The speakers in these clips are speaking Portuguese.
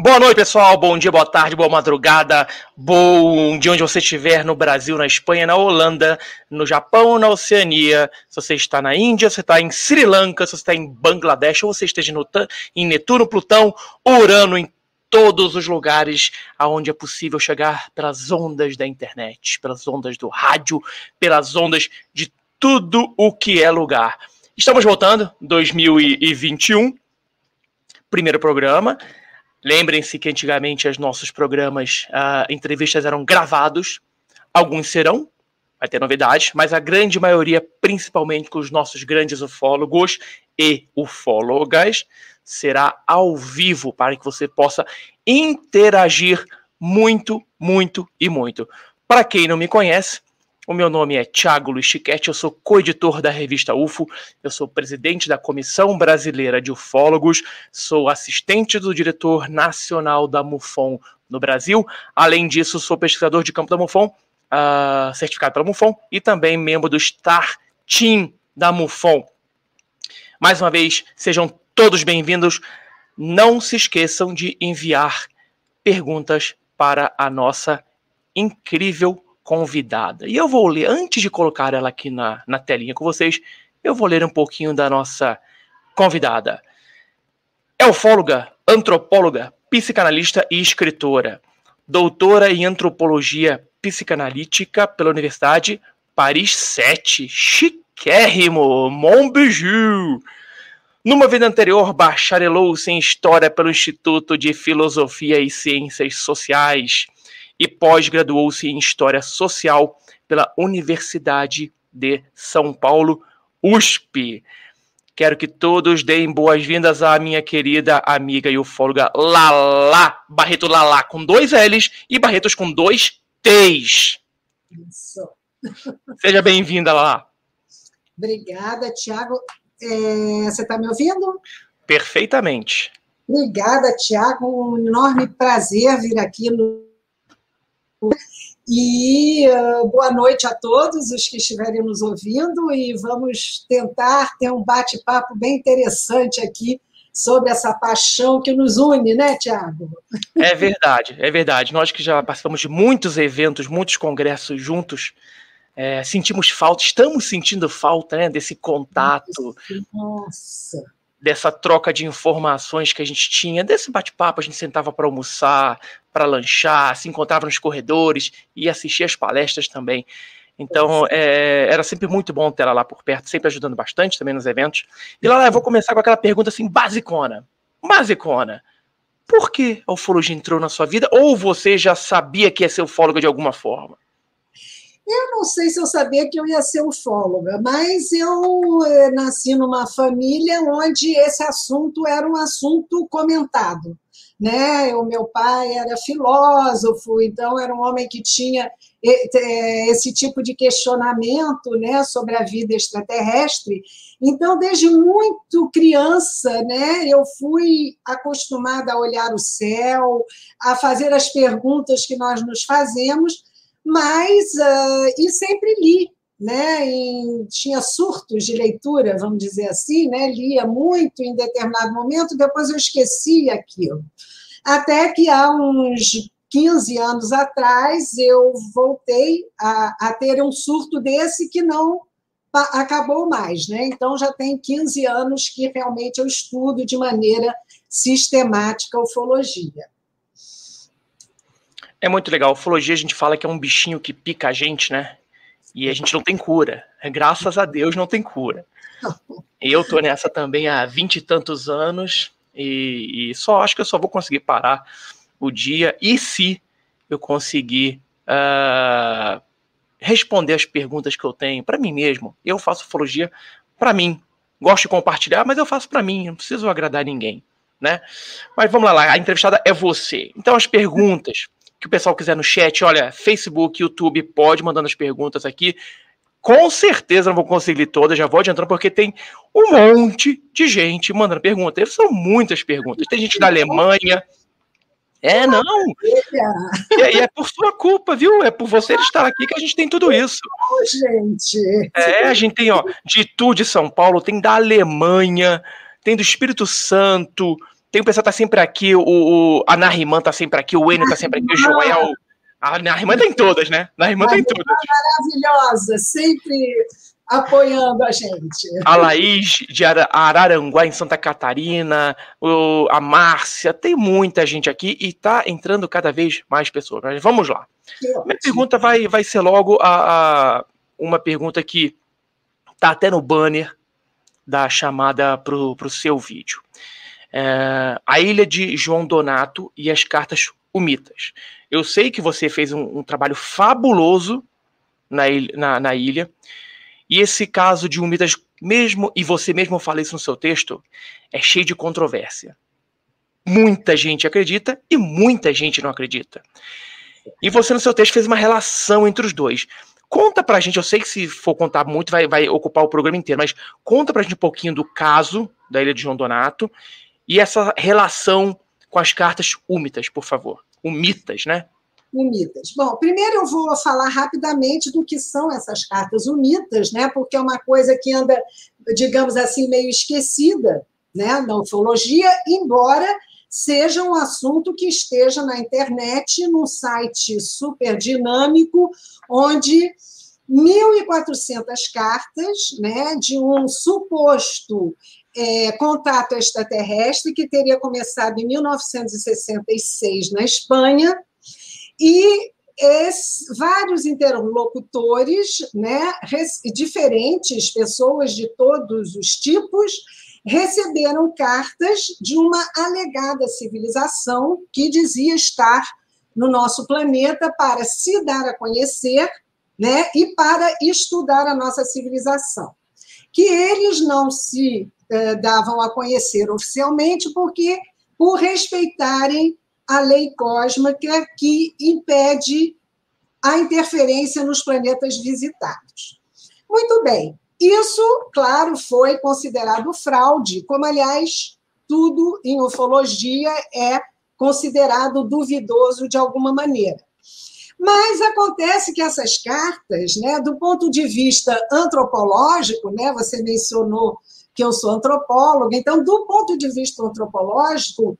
Boa noite, pessoal. Bom dia, boa tarde, boa madrugada. Bom de onde você estiver, no Brasil, na Espanha, na Holanda, no Japão, na Oceania. Se você está na Índia, se você está em Sri Lanka, se você está em Bangladesh, ou você esteja no, em Netuno, Plutão, Urano, em todos os lugares aonde é possível chegar pelas ondas da internet, pelas ondas do rádio, pelas ondas de tudo o que é lugar. Estamos voltando, 2021, primeiro programa. Lembrem-se que antigamente os nossos programas, uh, entrevistas eram gravados, alguns serão, vai ter novidades, mas a grande maioria, principalmente com os nossos grandes ufólogos e ufólogas, será ao vivo para que você possa interagir muito, muito e muito. Para quem não me conhece, o meu nome é Thiago Luiz Chiquete, eu sou co-editor da revista UFO, eu sou presidente da Comissão Brasileira de Ufólogos, sou assistente do diretor nacional da MUFON no Brasil. Além disso, sou pesquisador de campo da MUFON, uh, certificado pela MUFON, e também membro do Star Team da MUFON. Mais uma vez, sejam todos bem-vindos. Não se esqueçam de enviar perguntas para a nossa incrível convidada. E eu vou ler, antes de colocar ela aqui na, na telinha com vocês, eu vou ler um pouquinho da nossa convidada. É antropóloga, psicanalista e escritora. Doutora em antropologia psicanalítica pela Universidade Paris 7. Chiquérrimo! Mon bijou! Numa vida anterior, bacharelou-se em História pelo Instituto de Filosofia e Ciências Sociais e pós-graduou-se em História Social pela Universidade de São Paulo, USP. Quero que todos deem boas-vindas à minha querida amiga e ufóloga Lala Barreto Lala, com dois L's e Barretos com dois T's. Isso. Seja bem-vinda, Lala. Obrigada, Tiago. É, você está me ouvindo? Perfeitamente. Obrigada, Tiago. Um enorme prazer vir aqui no e uh, boa noite a todos os que estiverem nos ouvindo e vamos tentar ter um bate-papo bem interessante aqui sobre essa paixão que nos une, né, Tiago? É verdade, é verdade. Nós que já participamos de muitos eventos, muitos congressos juntos, é, sentimos falta, estamos sentindo falta né, desse contato. Nossa dessa troca de informações que a gente tinha, desse bate-papo, a gente sentava para almoçar, para lanchar, se encontrava nos corredores e assistia as palestras também. Então, é, era sempre muito bom ter ela lá por perto, sempre ajudando bastante também nos eventos. E lá, eu vou começar com aquela pergunta assim, basicona. Basicona. Por que a ufologia entrou na sua vida? Ou você já sabia que ia ser ufóloga de alguma forma? Eu não sei se eu sabia que eu ia ser ufóloga, mas eu eh, nasci numa família onde esse assunto era um assunto comentado. Né? O meu pai era filósofo, então era um homem que tinha eh, esse tipo de questionamento né, sobre a vida extraterrestre. Então, desde muito criança, né, eu fui acostumada a olhar o céu, a fazer as perguntas que nós nos fazemos, mas uh, e sempre li, né? Tinha surtos de leitura, vamos dizer assim, né? Lia muito em determinado momento, depois eu esquecia aquilo. Até que há uns 15 anos atrás eu voltei a, a ter um surto desse que não acabou mais, né? Então já tem 15 anos que realmente eu estudo de maneira sistemática ufologia. É muito legal. Ufologia a gente fala que é um bichinho que pica a gente, né? E a gente não tem cura. Graças a Deus não tem cura. Eu tô nessa também há vinte e tantos anos e, e, só acho que eu só vou conseguir parar o dia e se eu conseguir uh, responder as perguntas que eu tenho para mim mesmo. Eu faço ufologia para mim. Gosto de compartilhar, mas eu faço para mim. Não preciso agradar ninguém, né? Mas vamos lá, a entrevistada é você. Então as perguntas que o pessoal quiser no chat, olha, Facebook, YouTube, pode mandando as perguntas aqui. Com certeza não vou conseguir todas, já vou adiantando, porque tem um monte de gente mandando perguntas. São muitas perguntas. Tem gente da Alemanha. É, não. E é, por sua culpa, viu? É por você estar aqui que a gente tem tudo isso. Gente. É, a gente tem, ó, de Itu de São Paulo, tem da Alemanha, tem do Espírito Santo, Tem o pessoal que tá sempre aqui, o, o a Nariman tá sempre aqui, o Enio tá sempre aqui, o Joel. A Nariman tá em todas, né? Nariman tá em todas. Maravilhosa, sempre apoiando a gente. A Laís de Araranguá, em Santa Catarina, o, a Márcia, tem muita gente aqui e tá entrando cada vez mais pessoas. Mas vamos lá. Minha pergunta vai, vai ser logo a, a uma pergunta que tá até no banner da chamada pro, pro seu vídeo. É, a ilha de João Donato e as cartas Umitas. Eu sei que você fez um, um trabalho fabuloso na ilha, na, na ilha e esse caso de Umidas, mesmo, e você mesmo fala isso no seu texto, é cheio de controvérsia. Muita gente acredita e muita gente não acredita. E você no seu texto fez uma relação entre os dois. Conta pra gente, eu sei que se for contar muito vai, vai ocupar o programa inteiro, mas conta pra gente um pouquinho do caso da Ilha de João Donato e essa relação com as cartas úmitas, por favor. Umitas, né? Umitas. Bom, primeiro eu vou falar rapidamente do que são essas cartas umitas, né? Porque é uma coisa que anda, digamos assim, meio esquecida, né, na ufologia, embora seja um assunto que esteja na internet, num site super dinâmico, onde 1.400 cartas né, de um suposto é, contato extraterrestre que teria começado em 1966 na Espanha. E esse, vários interlocutores, né, diferentes, pessoas de todos os tipos, receberam cartas de uma alegada civilização que dizia estar no nosso planeta para se dar a conhecer né, e para estudar a nossa civilização. Que eles não se eh, davam a conhecer oficialmente porque, por respeitarem a lei cósmica que impede a interferência nos planetas visitados. Muito bem, isso, claro, foi considerado fraude, como, aliás, tudo em ufologia é considerado duvidoso de alguma maneira. Mas acontece que essas cartas, né, do ponto de vista antropológico, né, você mencionou que eu sou antropóloga, então, do ponto de vista antropológico,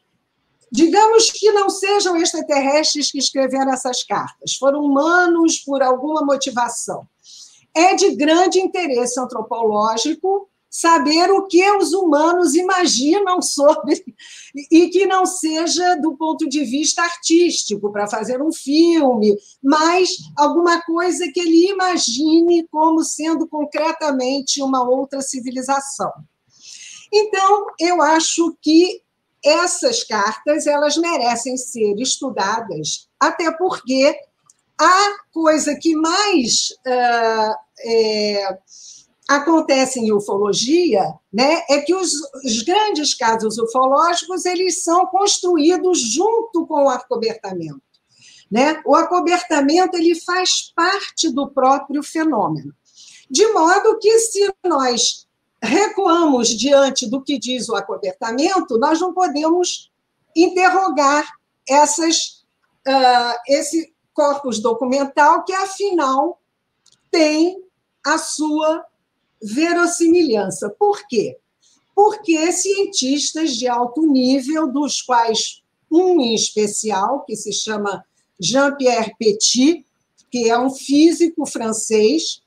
Digamos que não sejam extraterrestres que escreveram essas cartas, foram humanos por alguma motivação. É de grande interesse antropológico saber o que os humanos imaginam sobre e que não seja do ponto de vista artístico para fazer um filme, mas alguma coisa que ele imagine como sendo concretamente uma outra civilização. Então, eu acho que essas cartas elas merecem ser estudadas, até porque a coisa que mais uh, é, acontece em ufologia né, é que os, os, grandes casos ufológicos eles são construídos junto com o acobertamento. Né? O acobertamento ele faz parte do próprio fenômeno. De modo que, se nós recuamos diante do que diz o acobertamento, nós não podemos interrogar essas, uh, esse corpus documental que, afinal, tem a sua verossimilhança. Por quê? Porque cientistas de alto nível, dos quais um em especial, que se chama Jean-Pierre Petit, que é um físico francês,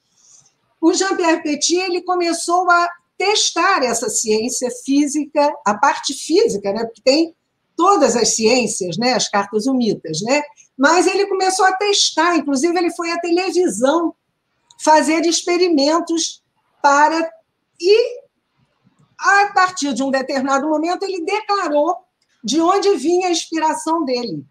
o Jean-Pierre Petit ele começou a testar essa ciência física, a parte física, né? Porque tem todas as ciências, né? As cartas umitas, né? Mas ele começou a testar, inclusive ele foi à televisão fazer experimentos para e a partir de um determinado momento ele declarou de onde vinha a inspiração dele.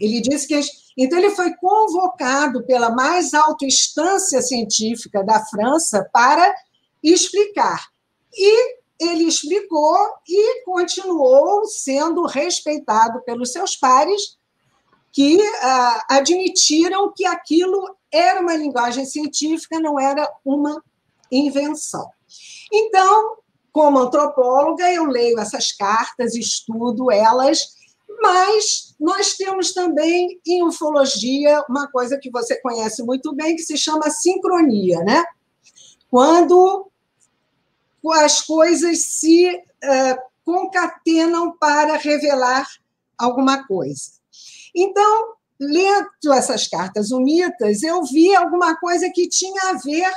Ele disse que então ele foi convocado pela mais alta instância científica da França para explicar. E ele explicou e continuou sendo respeitado pelos seus pares, que ah, admitiram que aquilo era uma linguagem científica, não era uma invenção. Então, como antropóloga, eu leio essas cartas, estudo elas, mas nós temos também em ufologia uma coisa que você conhece muito bem, que se chama sincronia, né? Quando as coisas se uh, concatenam para revelar alguma coisa. Então, lendo essas cartas unitas, eu vi alguma coisa que tinha a ver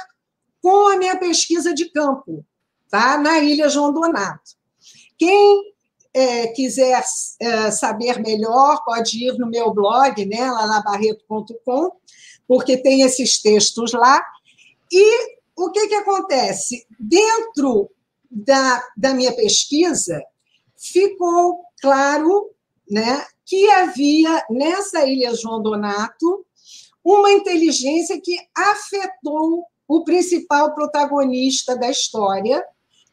com a minha pesquisa de campo, tá? na Ilha João Donato. Quem é, quiser é, saber melhor, pode ir no meu blog, né, lá na barreto.com, porque tem esses textos lá. E o que, que acontece? Dentro da, da minha pesquisa, ficou claro né, que havia nessa Ilha João Donato uma inteligência que afetou o principal protagonista da história,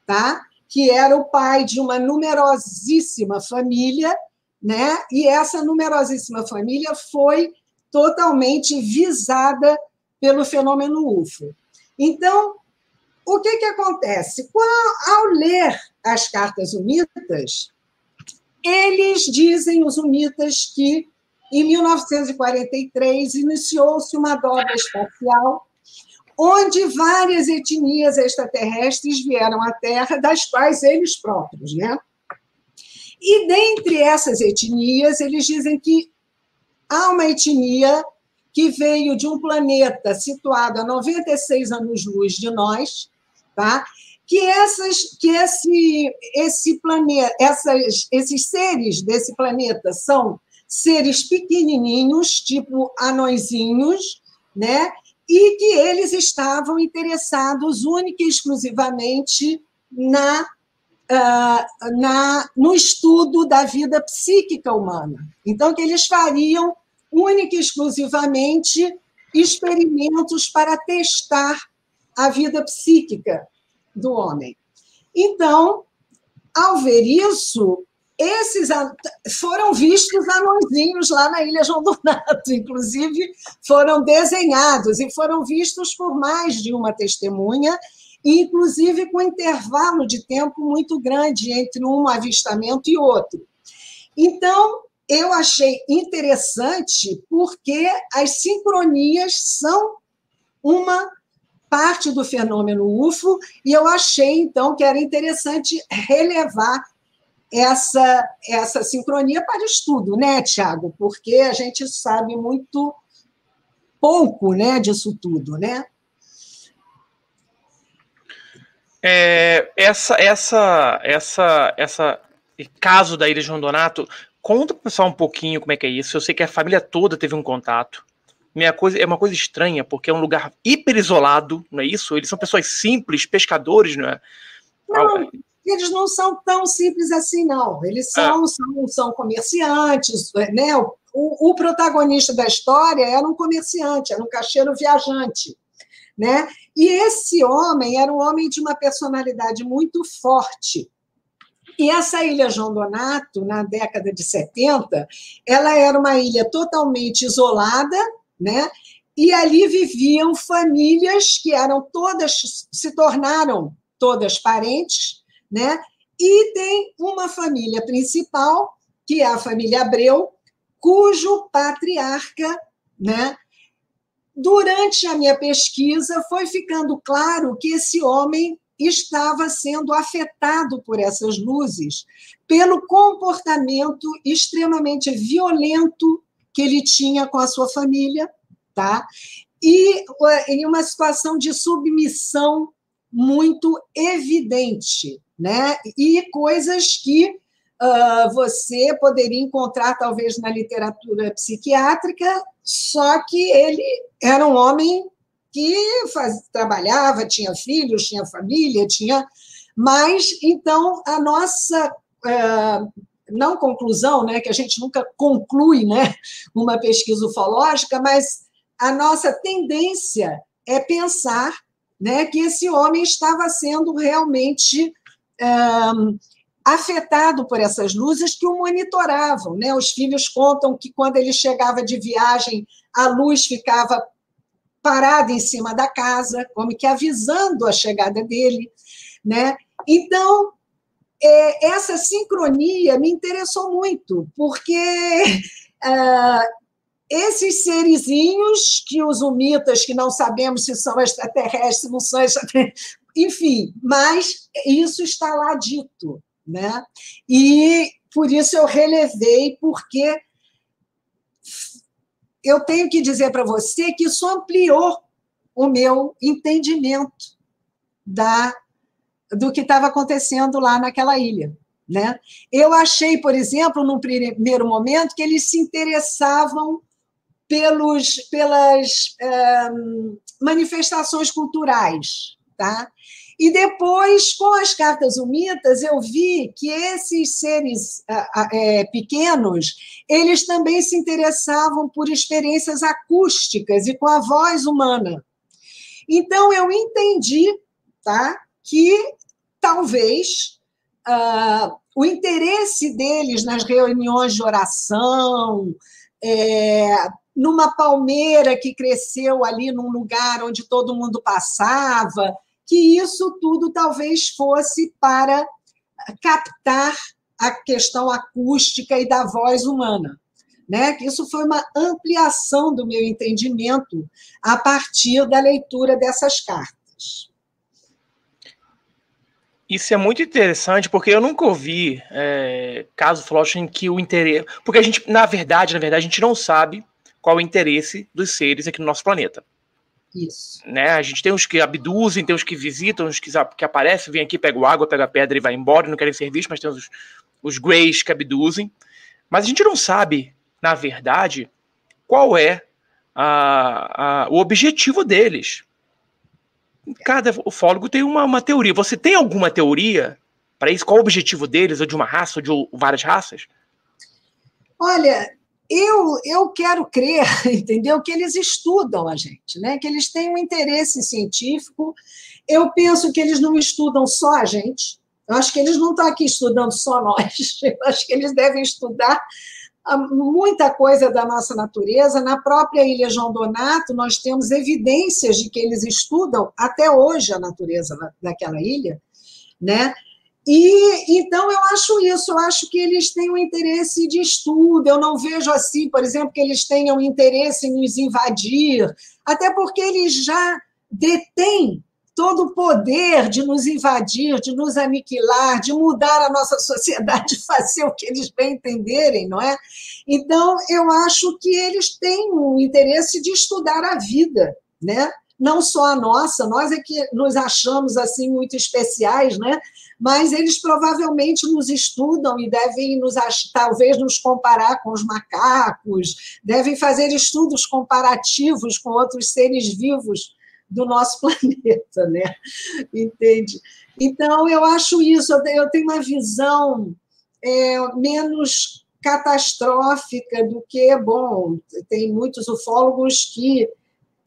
tá? que era o pai de uma numerosíssima família, né? e essa numerosíssima família foi totalmente visada pelo fenômeno UFO. Então, o que, que acontece? Ao ler as cartas unitas, eles dizem, os unitas, que em 1943 iniciou-se uma dobra espacial onde várias etnias extraterrestres vieram à Terra, das quais eles próprios, né? E dentre essas etnias, eles dizem que há uma etnia que veio de um planeta situado a 96 anos-luz de nós, tá? que, essas, que esse, esse planeta, essas, esses seres desse planeta são seres pequenininhos, tipo anõezinhos, né? E que eles estavam interessados única e exclusivamente na, uh, na, no estudo da vida psíquica humana. Então, que eles fariam única e exclusivamente experimentos para testar a vida psíquica do homem. Então, ao ver isso, esses foram vistos anõezinhos lá na Ilha João Donato, inclusive foram desenhados e foram vistos por mais de uma testemunha, inclusive com intervalo de tempo muito grande entre um avistamento e outro. Então, eu achei interessante porque as sincronias são uma parte do fenômeno UFO, e eu achei, então, que era interessante relevar essa, essa sincronia para estudo, né, Tiago? Porque a gente sabe muito pouco né, disso tudo, né? É, essa, essa, essa, essa caso da Ilha João Donato, conta para o pessoal um pouquinho como é que é isso. Eu sei que a família toda teve um contato. Minha coisa é uma coisa estranha, porque é um lugar hiper isolado, não é isso? Eles são pessoas simples, pescadores, não é? Não, eles não são tão simples assim, não. Eles são, é. são, são comerciantes, né? O, o, protagonista da história era um comerciante, era um caixeiro viajante, né? E esse homem era um homem de uma personalidade muito forte. E essa ilha João Donato, na década de 70, ela era uma ilha totalmente isolada, né? E ali viviam famílias que eram todas, se tornaram todas parentes, né? E tem uma família principal, que é a família Abreu, cujo patriarca, né? Durante a minha pesquisa, foi ficando claro que esse homem estava sendo afetado por essas luzes, pelo comportamento extremamente violento que ele tinha com a sua família, tá? E em uma situação de submissão muito evidente, né? E coisas que uh, você poderia encontrar talvez na literatura psiquiátrica, só que ele era um homem que faz, trabalhava, tinha filhos, tinha família, tinha. Mas então a nossa uh, não conclusão, né, que a gente nunca conclui, né, uma pesquisa ufológica, mas a nossa tendência é pensar né, que esse homem estava sendo realmente afetado por essas luzes que o monitoravam. Né? Os filhos contam que quando ele chegava de viagem, a luz ficava parada em cima da casa, como que avisando a chegada dele. Né? Então, é, essa sincronia me interessou muito, porque uh, esses serizinhos que os humitas, que não sabemos se são extraterrestres, não são extraterrestres, enfim, mas isso está lá dito, né? E por isso eu relevei, porque eu tenho que dizer para você que isso ampliou o meu entendimento da do que estava acontecendo lá naquela ilha. Né? Eu achei, por exemplo, num primeiro momento, que eles se interessavam pelos, pelas é, manifestações culturais. Tá? E depois, com as cartas humitas, eu vi que esses seres é, pequenos, eles também se interessavam por experiências acústicas e com a voz humana. Então, eu entendi tá, que talvez uh, o interesse deles nas reuniões de oração, é, numa palmeira que cresceu ali num lugar onde todo mundo passava, que isso tudo talvez fosse para captar a questão acústica e da voz humana. Né? Isso foi uma ampliação do meu entendimento a partir da leitura dessas cartas. Isso é muito interessante, porque eu nunca ouvi é, caso Flosch em que o interesse. Porque a gente, na verdade, na verdade, a gente não sabe qual é o interesse dos seres aqui no nosso planeta. Isso. Né? A gente tem os que abduzem, tem os que visitam, os que, que aparecem, vêm aqui, pegam água, pegam pedra e vai embora, não querem ser vistos, mas tem os, os greys que abduzem. Mas a gente não sabe, na verdade, qual é a, a, o objetivo deles cada ufólogo tem uma, uma teoria. Você tem alguma teoria para isso? Qual o objetivo deles, ou de uma raça, ou de várias raças? Olha, eu, eu quero crer, entendeu? Que eles estudam a gente, né? que eles têm um interesse científico. Eu penso que eles não estudam só a gente. Eu acho que eles não estão aqui estudando só nós. Eu acho que eles devem estudar muita coisa da nossa natureza. Na própria Ilha João Donato, nós temos evidências de que eles estudam até hoje a natureza daquela ilha, né? E então eu acho isso, eu acho que eles têm um interesse de estudo. Eu não vejo assim, por exemplo, que eles tenham interesse em nos invadir, até porque eles já detêm todo o poder de nos invadir, de nos aniquilar, de mudar a nossa sociedade, fazer o que eles bem entenderem, não é? Então, eu acho que eles têm um interesse de estudar a vida, né? Não só a nossa, nós é que nos achamos assim muito especiais, né? Mas eles provavelmente nos estudam e devem nos talvez nos comparar com os macacos, devem fazer estudos comparativos com outros seres vivos do nosso planeta, né? Entende? Então, eu acho isso, eu tenho uma visão é, menos catastrófica do que, bom, tem muitos ufólogos que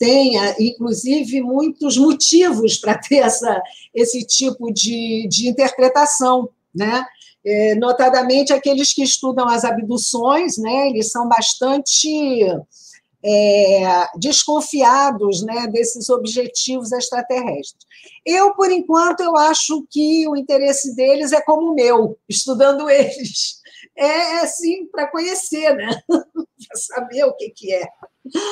têm, inclusive, muitos motivos para ter essa, esse tipo de, de interpretação, né? É, notadamente aqueles que estudam as abduções, né? Eles são bastante é, desconfiados né, desses objetivos extraterrestres. Eu, por enquanto, eu acho que o interesse deles é como o meu, estudando eles. É, é assim para conhecer, né? para saber o que, que é.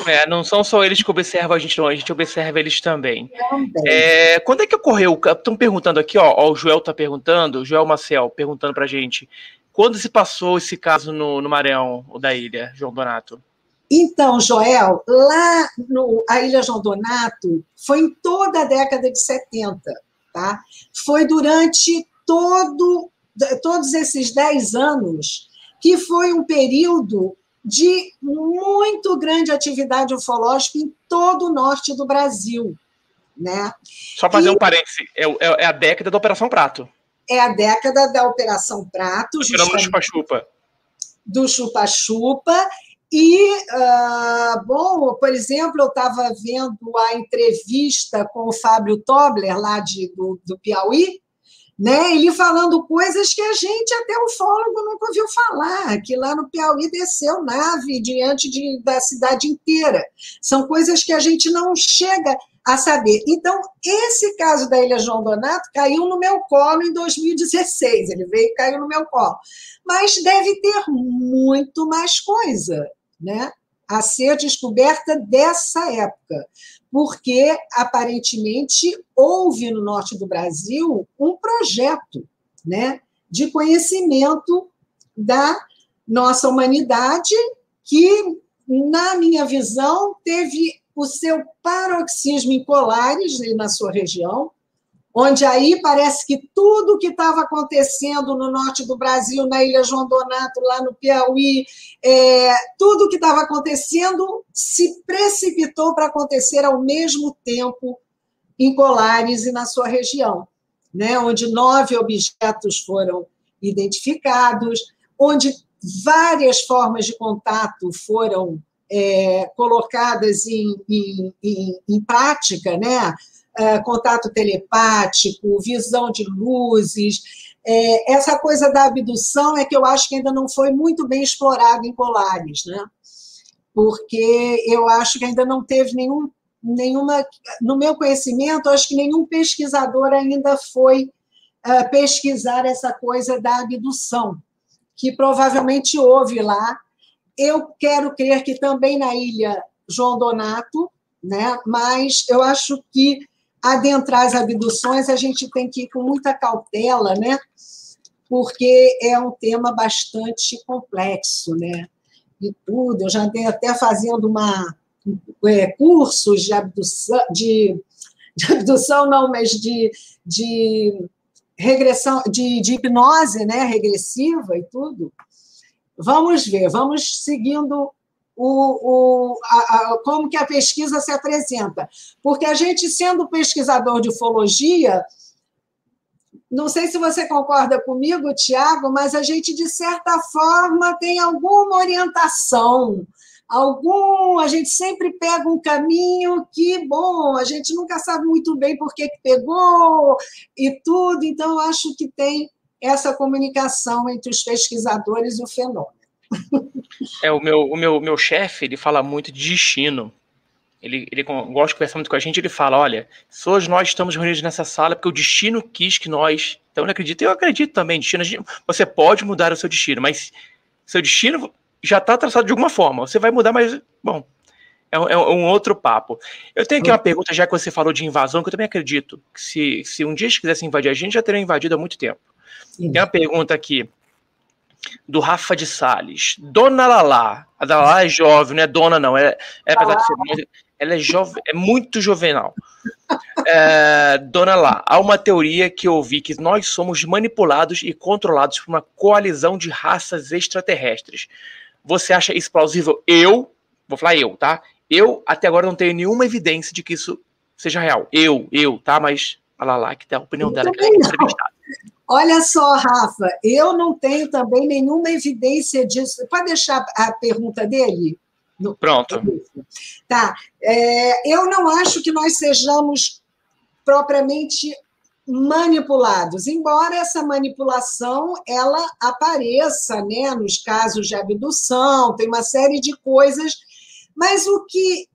é. Não são só eles que observam a gente, não, a gente observa eles também. também. É, quando é que ocorreu? Estão perguntando aqui, ó, ó o Joel está perguntando, o Joel Marcel perguntando para a gente. Quando se passou esse caso no, no Maranhão, o da ilha, João Donato? Então, Joel, lá no a Ilha João Donato foi em toda a década de 70, tá? Foi durante todo, todos esses 10 anos que foi um período de muito grande atividade ufológica em todo o norte do Brasil. Né? Só fazer e, um parêntese, é, é, é, a década da Operação Prato. É a década da Operação Prato. Do chupa-chupa. Do chupa-chupa, e, uh, bom, por exemplo, eu estava vendo a entrevista com o Fábio Tobler, lá de, do, do Piauí, né? ele falando coisas que a gente, até o fólogo, nunca ouviu falar, que lá no Piauí desceu nave diante de, da cidade inteira. São coisas que a gente não chega a saber. Então, esse caso da Ilha João Donato caiu no meu colo em 2016, ele veio e caiu no meu colo. Mas deve ter muito mais coisa né, a ser descoberta dessa época, porque aparentemente houve no norte do Brasil um projeto, né, de conhecimento da nossa humanidade, que, na minha visão, teve o seu paroxismo em Colares, na sua região, onde aí parece que tudo que estava acontecendo no norte do Brasil, na Ilha João Donato, lá no Piauí, é, tudo que estava acontecendo se precipitou para acontecer ao mesmo tempo em Colares e na sua região, né? onde nove objetos foram identificados, onde várias formas de contato foram é, colocadas em, em, em, em prática, né? É, contato telepático, visão de luzes. É, essa coisa da abdução é que eu acho que ainda não foi muito bem explorado em Polaris, né? porque eu acho que ainda não teve nenhum, nenhuma, no meu conhecimento, acho que nenhum pesquisador ainda foi uh, pesquisar essa coisa da abdução, que provavelmente houve lá. Eu quero crer que também na ilha João Donato, né? mas eu acho que adentrar as abduções, a gente tem que ir com muita cautela, né? Porque é um tema bastante complexo, né? E tudo. Eu já andei até fazendo uma, é, cursos de abdução, de, de, abdução, não, mas de, de regressão, de, de hipnose né? regressiva e tudo. Vamos ver, vamos seguindo o, o, a, a, como que a pesquisa se apresenta. Porque a gente, sendo pesquisador de ufologia, não sei se você concorda comigo, Tiago, mas a gente, de certa forma, tem alguma orientação, algum. A gente sempre pega um caminho que, bom, a gente nunca sabe muito bem por que, que pegou e tudo, então acho que tem essa comunicação entre os pesquisadores e o fenômeno. É, o meu, o meu, meu chefe, ele fala muito de destino. Ele, ele gosta de conversar muito com a gente, ele fala, olha, hoje nós estamos reunidos nessa sala porque o destino quis que nós... Então ele acredita, eu acredito também, destino, você pode mudar o seu destino, mas seu destino já está traçado de alguma forma, você vai mudar, mas, bom, é, é um outro papo. Eu tenho aqui uma pergunta, já que você falou de invasão, que eu também acredito que se, se um dia eles quisessem invadir a gente, já teriam invadido há muito tempo. Sim. Tem uma pergunta aqui do Rafa de Sales. Dona Lala. A Lala é jovem, não é dona, não. É, é apesar de ser, ela é jovem, é muito jovenal. É, dona Lá, há uma teoria que eu ouvi que nós somos manipulados e controlados por uma coalizão de raças extraterrestres. Você acha isso plausível? Eu, vou falar eu, tá? Eu até agora não tenho nenhuma evidência de que isso seja real. Eu, eu, tá? Mas a Lala que tem a opinião dela que é entrevistada. Olha só, Rafa, eu não tenho também nenhuma evidência disso. Pode deixar a pergunta dele? Pronto. Tá. É, eu não acho que nós sejamos propriamente manipulados, embora essa manipulação ela apareça, né, nos casos de abdução, tem uma série de coisas, mas o que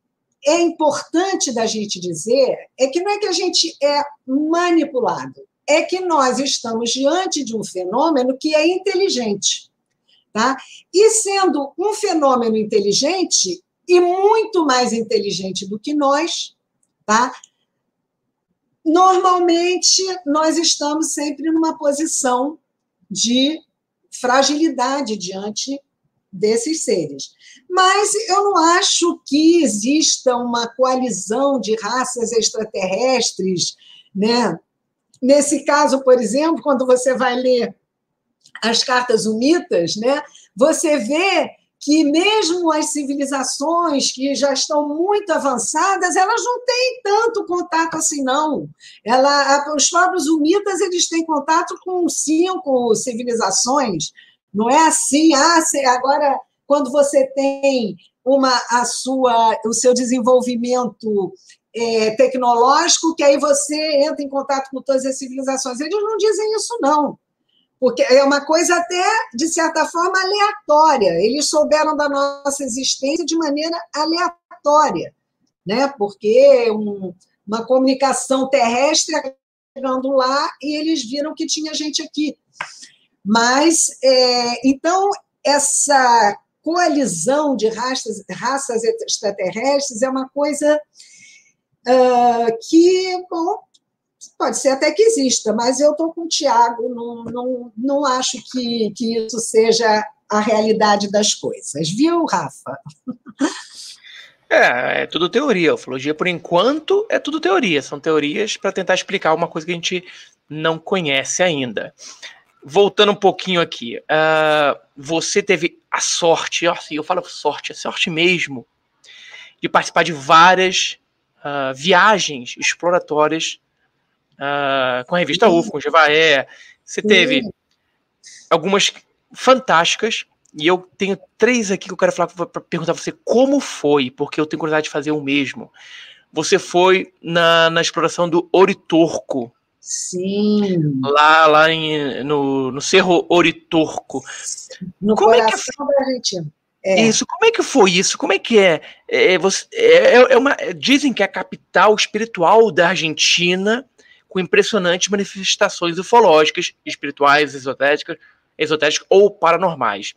é importante da gente dizer é que não é que a gente é manipulado, é que nós estamos diante de um fenômeno que é inteligente. Tá? E sendo um fenômeno inteligente, e muito mais inteligente do que nós, tá? normalmente nós estamos sempre numa posição de fragilidade diante desses seres. Mas eu não acho que exista uma coalizão de raças extraterrestres, né? Nesse caso, por exemplo, quando você vai ler as cartas unitas, né, você vê que mesmo as civilizações que já estão muito avançadas, elas não têm tanto contato assim, não. Ela, os próprios unitas eles têm contato com cinco civilizações. Não é assim, ah, agora, quando você tem uma, a sua, o seu desenvolvimento é, tecnológico, que aí você entra em contato com todas as civilizações. Eles não dizem isso, não. Porque é uma coisa até, de certa forma, aleatória. Eles souberam da nossa existência de maneira aleatória, né? porque um, uma comunicação terrestre chegando lá e eles viram que tinha gente aqui. Mas, é, então, essa coalizão de raças, raças extraterrestres é uma coisa uh, que, bom, Pode ser até que exista, mas eu estou com o Tiago, não, não, não acho que, que isso seja a realidade das coisas, viu, Rafa? É, é tudo teoria. Ufologia, por enquanto, é tudo teoria. São teorias para tentar explicar uma coisa que a gente não conhece ainda. Voltando um pouquinho aqui, uh, você teve a sorte, eu falo sorte, é sorte mesmo, de participar de várias uh, viagens exploratórias uh, com a revista UFO, com o Jevaé. Você teve algumas fantásticas, e eu tenho três aqui que eu quero falar para perguntar a você como foi, porque eu tenho curiosidade de fazer o mesmo. Você foi na, na exploração do Oritorco. Sim. Lá, lá em, no, no Cerro Oritorco. No como coração é que, da Argentina. É. Isso, como é que foi isso? Como é que é? é, você, é, é uma, dizem que é a capital espiritual da Argentina, com impressionantes manifestações ufológicas, espirituais, esotéricas, esotéricas ou paranormais.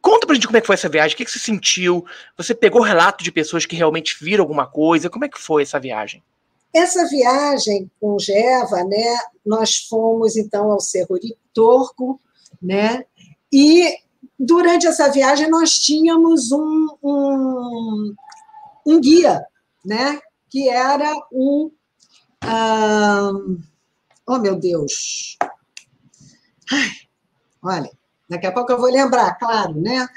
Conta pra gente como é que foi essa viagem, o que, que você sentiu? Você pegou relato de pessoas que realmente viram alguma coisa? Como é que foi essa viagem? Essa viagem com Geva, né, nós fomos então ao Cerro de Torco, né, e durante essa viagem nós tínhamos um, um, um guia, né, que era o. Um, oh, meu Deus! Ai, olha, Daqui a pouco eu vou lembrar, claro, né?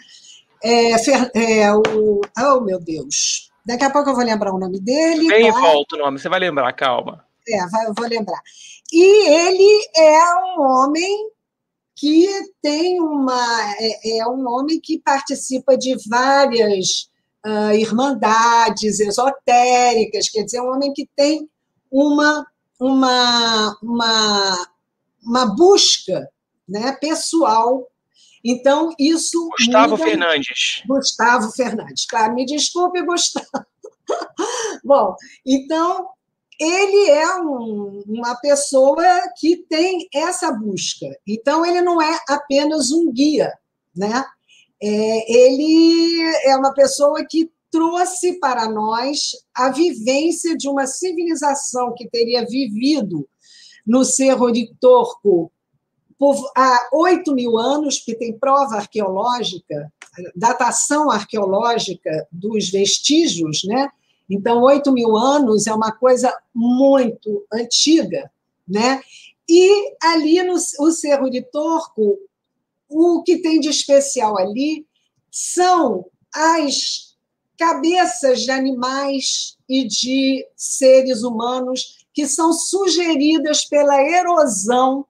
É, é, o, oh, meu Deus. Daqui a pouco eu vou lembrar o nome dele. Vem tá? e volta o nome, você vai lembrar, calma. É, vai, eu vou lembrar. E ele é um homem que tem uma. É, é um homem que participa de várias uh, irmandades esotéricas, quer dizer, é um homem que tem uma, uma, uma, uma busca né, pessoal então, isso. Gustavo muda... Fernandes. Gustavo Fernandes, claro, me desculpe, Gustavo. Bom, então, ele é um, uma pessoa que tem essa busca. Então, ele não é apenas um guia, né? É, ele é uma pessoa que trouxe para nós a vivência de uma civilização que teria vivido no Cerro de Torco por, há 8 mil anos, que tem prova arqueológica, datação arqueológica dos vestígios, né? Então, 8 mil anos é uma coisa muito antiga, né? E ali no o Cerro de Torco, o que tem de especial ali são as cabeças de animais e de seres humanos que são sugeridas pela erosão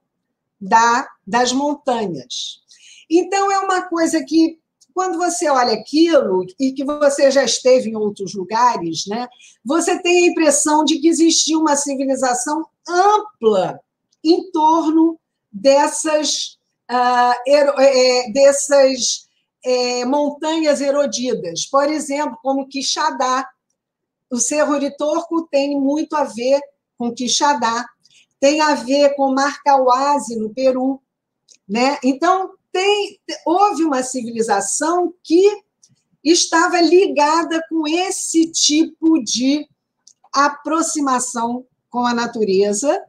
da, das montanhas. Então, é uma coisa que, quando você olha aquilo, e que você já esteve em outros lugares, né, você tem a impressão de que existia uma civilização ampla em torno dessas, uh, é, dessas é, montanhas erodidas. Por exemplo, como Quixadá. O Cerro de Torco tem muito a ver com Quixadá tem a ver com Marcauase, no Peru. Né? Então, tem, houve uma civilização que estava ligada com esse tipo de aproximação com a natureza.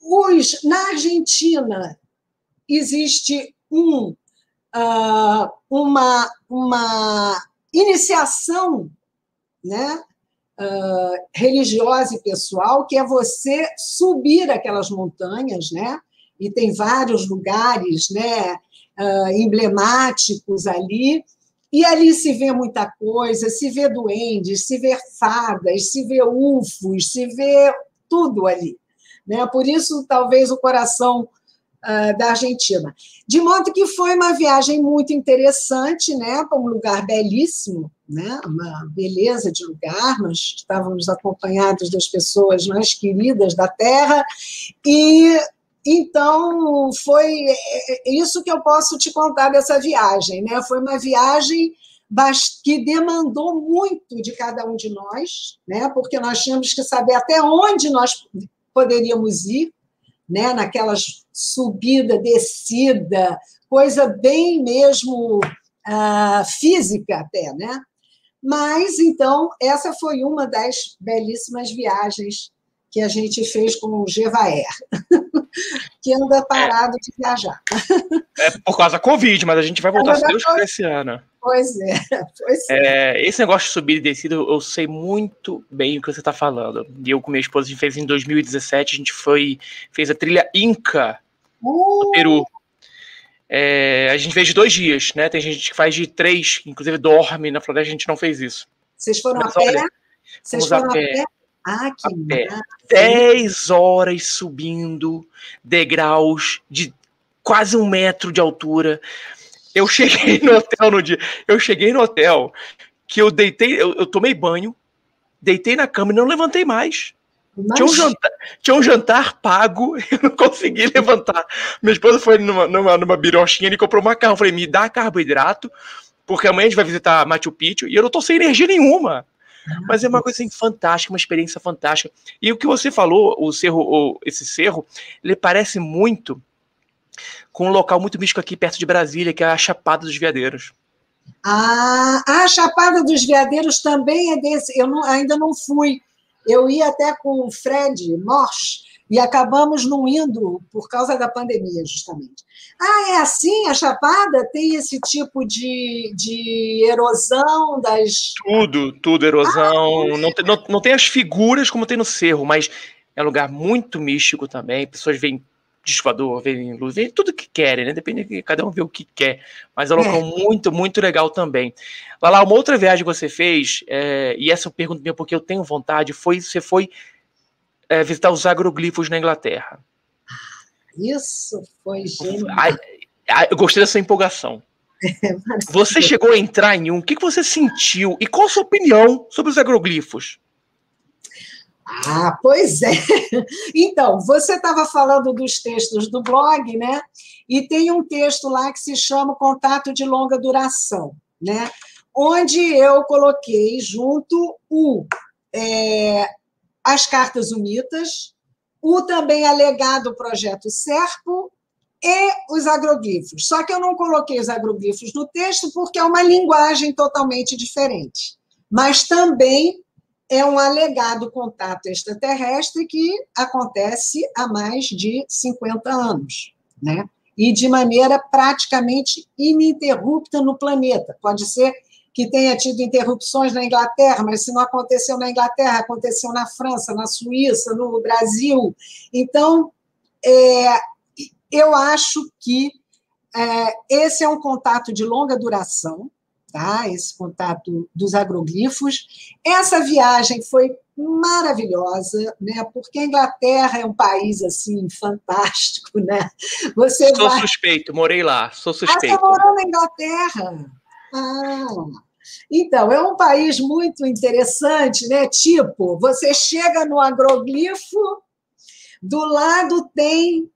Os, na Argentina, existe um, uh, uma, uma iniciação né, uh, religiosa e pessoal, que é você subir aquelas montanhas, né? E tem vários lugares, né? Uh, emblemáticos ali, e ali se vê muita coisa, se vê duendes, se vê fadas, se vê ufos, se vê tudo ali. Né? Por isso, talvez, o coração uh, da Argentina. De modo que foi uma viagem muito interessante, né? para um lugar belíssimo, né? uma beleza de lugar. Nós estávamos acompanhados das pessoas mais queridas da Terra e então foi é, é, isso que eu posso te contar dessa viagem, né? Foi uma viagem que demandou muito de cada um de nós, né? Porque nós tínhamos que saber até onde nós poderíamos ir, né? Naquelas subida, descida, coisa bem mesmo uh, física até, né? Mas, então, essa foi uma das belíssimas viagens que a gente fez com o Gevaer, que anda parado é. de viajar. É por causa da Covid, mas a gente vai voltar, se Deus quiser, esse ano. Pois é, pois é. é. Esse negócio de subir e descida, eu sei muito bem o que você está falando. E eu com minha esposa, a gente fez em 2017, a gente foi, fez a trilha Inca uh! no Peru. É, a gente fez de dois dias, né? Tem gente que faz de três, inclusive dorme na floresta, a gente não fez isso. Vocês foram Mas, a pé? Olha, Vocês foram a pé? Ah, que pé. Dez horas subindo degraus de quase um metro de altura. Eu cheguei no hotel no dia. Eu cheguei no hotel que eu deitei, eu, eu tomei banho, deitei na cama e não levantei mais. Tinha um, jantar, tinha um jantar pago eu não consegui levantar. Minha esposa foi numa, numa, numa birochinha e comprou uma carro. Eu falei, me dá carboidrato, porque amanhã a gente vai visitar Machu Picchu e eu não tô sem energia nenhuma. Mas é uma coisa assim, fantástica, uma experiência fantástica. E o que você falou, o cerro, o, esse cerro, ele parece muito com um local muito místico aqui perto de Brasília, que é a Chapada dos Veadeiros. Ah, a Chapada dos Veadeiros também é desse. Eu não, ainda não fui. Eu ia até com o Fred Morsch e acabamos não indo por causa da pandemia, justamente. Ah, é assim? A Chapada tem esse tipo de, de erosão das. Tudo, tudo, erosão. Ah, não, tem, não, não tem as figuras como tem no cerro, mas é um lugar muito místico também. Pessoas vêm disco vem luz, vem tudo que querem, né? Depende de cada um ver o que quer. Mas é um local é. muito, muito legal também. Lá, lá, uma outra viagem que você fez, é, e essa eu pergunto minha porque eu tenho vontade, foi você foi é, visitar os agroglifos na Inglaterra. Isso foi genial. eu gostei dessa empolgação. É, você chegou a entrar em um, o que, que você sentiu e qual a sua opinião sobre os agroglifos? Ah, pois é. Então, você estava falando dos textos do blog, né? E tem um texto lá que se chama Contato de Longa Duração, né? Onde eu coloquei junto o é, as cartas unitas, o também alegado projeto Serpo e os agroglifos. Só que eu não coloquei os agroglifos no texto porque é uma linguagem totalmente diferente. Mas também é um alegado contato extraterrestre que acontece há mais de 50 anos, né? E de maneira praticamente ininterrupta no planeta. Pode ser que tenha tido interrupções na Inglaterra, mas se não aconteceu na Inglaterra, aconteceu na França, na Suíça, no Brasil. Então, é, eu acho que é, esse é um contato de longa duração, tá? esse contato dos agroglifos. Essa viagem foi maravilhosa, né? Porque a Inglaterra é um país assim fantástico, né? Você sou vai... suspeito, morei lá, sou suspeito. Ah, você morou na Inglaterra? Ah, então, é um país muito interessante, né? Tipo, você chega no agroglifo, do lado tem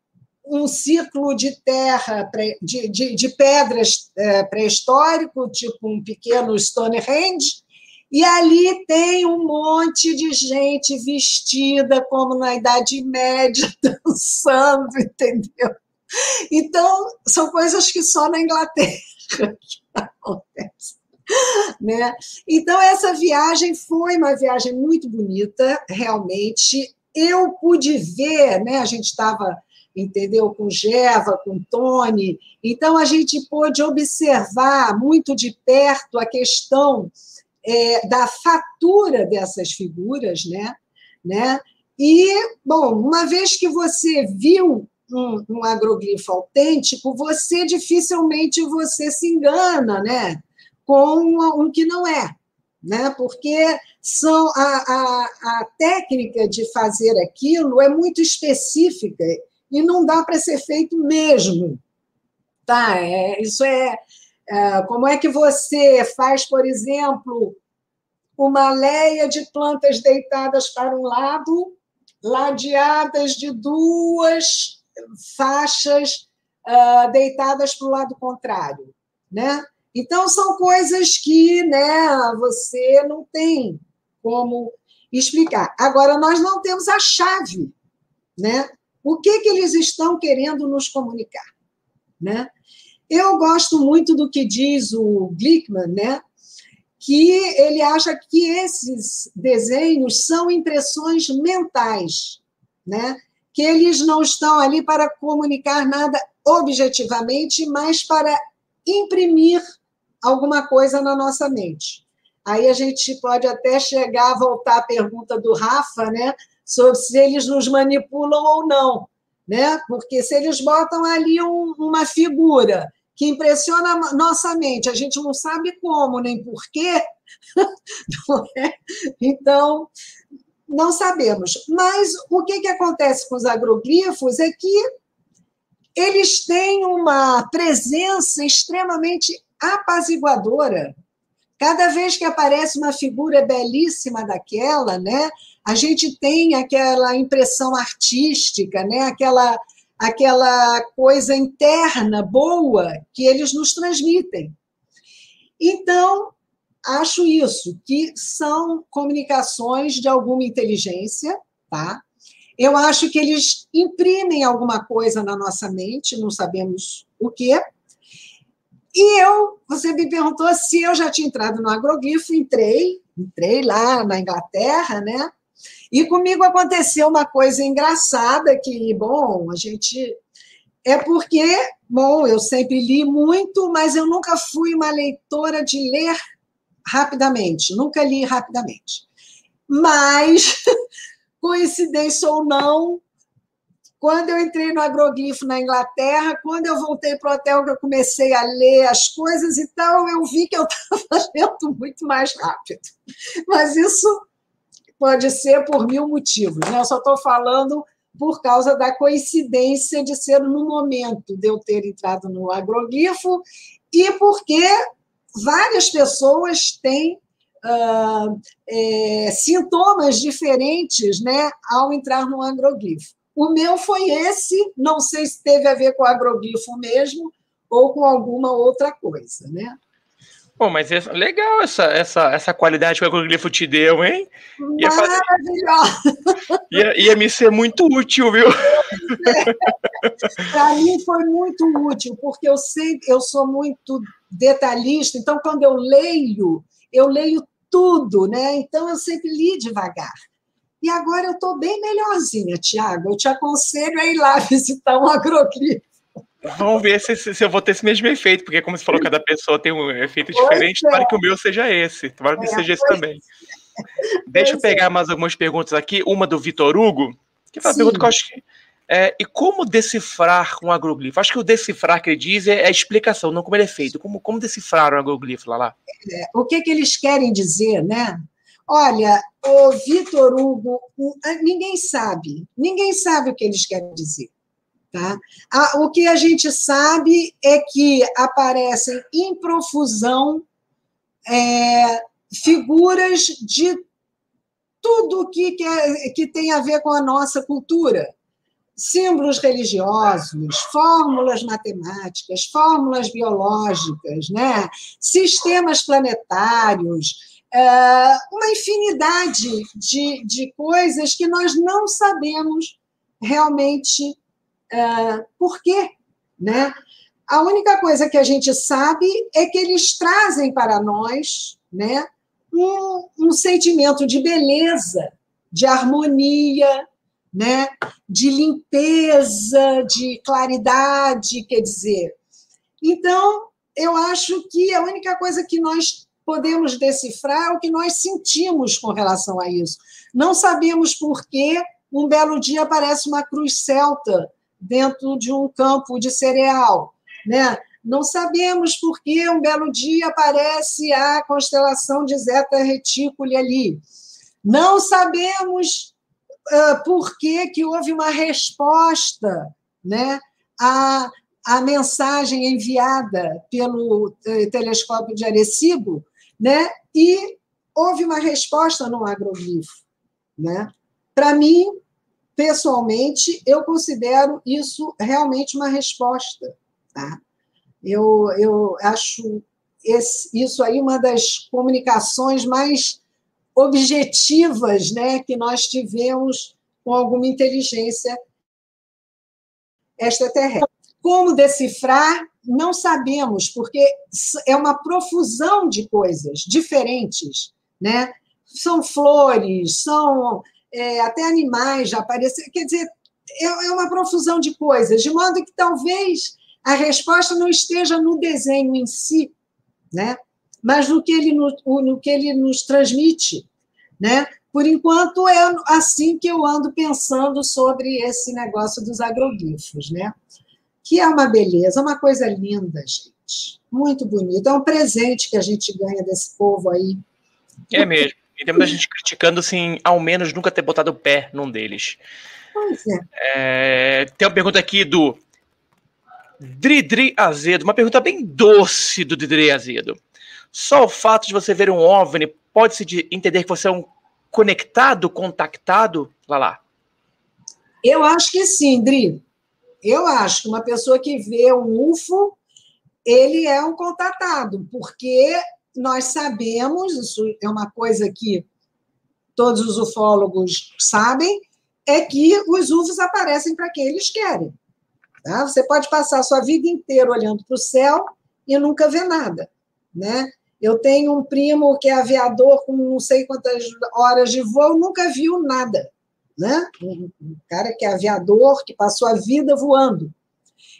um ciclo de terra, de, de, de pedras é, pré-histórico, tipo um pequeno Stonehenge, e ali tem um monte de gente vestida como na Idade Média, dançando, entendeu? Então, são coisas que só na Inglaterra acontecem. Né? Então, essa viagem foi uma viagem muito bonita, realmente. Eu pude ver, né? a gente estava entendeu? Com Geva, com Tony. Então, a gente pôde observar muito de perto a questão é, da fatura dessas figuras, né? né? E, bom, uma vez que você viu um, um agroglifo autêntico, você dificilmente você se engana, né? Com um, um que não é, né? Porque são a, a, a técnica de fazer aquilo é muito específica e não dá para ser feito mesmo. Tá? É, isso é, é. Como é que você faz, por exemplo, uma leia de plantas deitadas para um lado, ladeadas de duas faixas uh, deitadas para o lado contrário, né? Então são coisas que, né, você não tem como explicar. Agora nós não temos a chave, né? O que, que eles estão querendo nos comunicar? Né? Eu gosto muito do que diz o Glickman, né? que ele acha que esses desenhos são impressões mentais, né? que eles não estão ali para comunicar nada objetivamente, mas para imprimir alguma coisa na nossa mente. Aí a gente pode até chegar a voltar à pergunta do Rafa, né, sobre se eles nos manipulam ou não, né? Porque se eles botam ali um, uma figura que impressiona a nossa mente, a gente não sabe como nem porquê, é? então não sabemos. Mas o que, que acontece com os agroglifos é que eles têm uma presença extremamente apaziguadora. Cada vez que aparece uma figura belíssima daquela, né, a gente tem aquela impressão artística, né, aquela, aquela coisa interna boa que eles nos transmitem. Então, acho isso, que são comunicações de alguma inteligência, tá? Eu acho que eles imprimem alguma coisa na nossa mente, não sabemos o quê. E eu, você me perguntou se eu já tinha entrado no agroglifo, entrei, entrei lá na Inglaterra, né? E comigo aconteceu uma coisa engraçada que, bom, a gente é porque, bom, eu sempre li muito, mas eu nunca fui uma leitora de ler rapidamente, nunca li rapidamente. Mas, coincidência ou não, quando eu entrei no agroglifo na Inglaterra, quando eu voltei para o hotel, que eu comecei a ler as coisas e tal, eu vi que eu estava lendo muito mais rápido. Mas isso pode ser por mil motivos, né? Eu só estou falando por causa da coincidência de ser no momento de eu ter entrado no agroglifo e porque várias pessoas têm uh, é, sintomas diferentes né, ao entrar no agroglifo. O meu foi esse, não sei se teve a ver com o agroglifo mesmo ou com alguma outra coisa, né? Bom, mas é legal essa, essa, essa qualidade que o agroglifo te deu, hein? Ia Maravilhosa! Ia, ia me ser muito útil, viu? Para mim foi muito útil, porque eu sempre eu sou muito detalhista, então quando eu leio, eu leio tudo, né? Então eu sempre li devagar. E agora eu estou bem melhorzinha, Tiago. Eu te aconselho a ir lá visitar um agroglifo. Vamos ver se, se, eu vou ter esse mesmo efeito, porque como você falou, cada pessoa tem um efeito diferente, é. que o meu seja esse. Tomara que é, seja esse também. Deixa eu pegar é. mais algumas perguntas aqui. Uma do Vitor Hugo, que é uma Sim. pergunta que eu acho que é, e como decifrar um agroglifo? Acho que o decifrar que ele diz é a explicação, não como ele é feito. Como, como decifrar um agroglifo lá? lá? É, o que, que eles querem dizer, né? Olha, o Vitor Hugo, ninguém sabe. Ninguém sabe o que eles querem dizer. Tá? O que a gente sabe é que aparecem em profusão é, figuras de tudo que, é, que tem a ver com a nossa cultura símbolos religiosos, fórmulas matemáticas, fórmulas biológicas, né? sistemas planetários, uma infinidade de, de coisas que nós não sabemos realmente é, por quê. Né? A única coisa que a gente sabe é que eles trazem para nós né, um, um sentimento de beleza, de harmonia, né? de limpeza, de claridade, quer dizer. Então, eu acho que a única coisa que nós podemos decifrar o que nós sentimos com relação a isso. Não sabemos por que um belo dia aparece uma cruz celta dentro de um campo de cereal, né? Não sabemos por que um belo dia aparece a constelação de Zeta Reticuli ali. Não sabemos uh, por que, que houve uma resposta né, à, à mensagem enviada pelo eh, telescópio de Arecibo, né, e houve uma resposta no agroglifo. Né? Para mim, pessoalmente, eu considero isso realmente uma resposta. Tá? Eu, eu acho esse, isso aí uma das comunicações mais objetivas né, que nós tivemos com alguma inteligência extraterrestre. Como decifrar? Não sabemos, porque é uma profusão de coisas diferentes, né? São flores, são é, até animais já. Quer dizer, é, é uma profusão de coisas, de modo que talvez a resposta não esteja no desenho em si, né? mas no que ele, no, no que ele nos transmite. Né? Por enquanto, é assim que eu ando pensando sobre esse negócio dos agroglifos, né? Que é uma beleza, uma coisa linda, gente. Muito bonito. É um presente que a gente ganha desse povo aí. É mesmo. E tem muita gente criticando, assim, ao menos nunca ter botado o pé num deles. Pois é. é tem uma pergunta aqui do Dridri Azedo, uma pergunta bem doce do Dridri Azedo. Só o fato de você ver um OVNI pode-se entender que você é um conectado, contactado? Lá lá. Eu acho que sim, Dri. Eu acho que uma pessoa que vê um UFO, ele é um contatado, porque nós sabemos, isso é uma coisa que todos os ufólogos sabem, é que os UFOs aparecem para quem eles querem. Tá? Você pode passar a sua vida inteira olhando para o céu e nunca ver nada. Né? Eu tenho um primo que é aviador com não sei quantas horas de voo, nunca viu nada. Né? Um cara que é aviador, que passou a vida voando.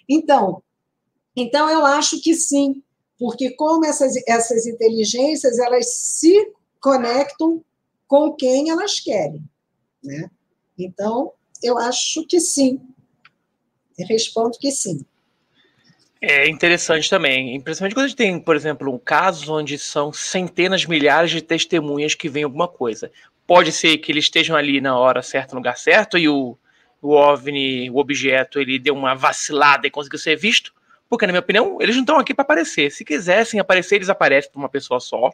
Então, então eu acho que sim, porque como essas, essas inteligências elas se conectam com quem elas querem. Né? Então, eu acho que sim. Eu respondo que sim. É interessante também, principalmente quando a gente tem, por exemplo, um caso onde são centenas, milhares de testemunhas que veem alguma coisa. Pode ser que eles estejam ali na hora certa, no lugar certo, e o, o OVNI, o objeto, ele deu uma vacilada e conseguiu ser visto, porque, na minha opinião, eles não estão aqui para aparecer. Se quisessem aparecer, eles aparecem para uma pessoa só.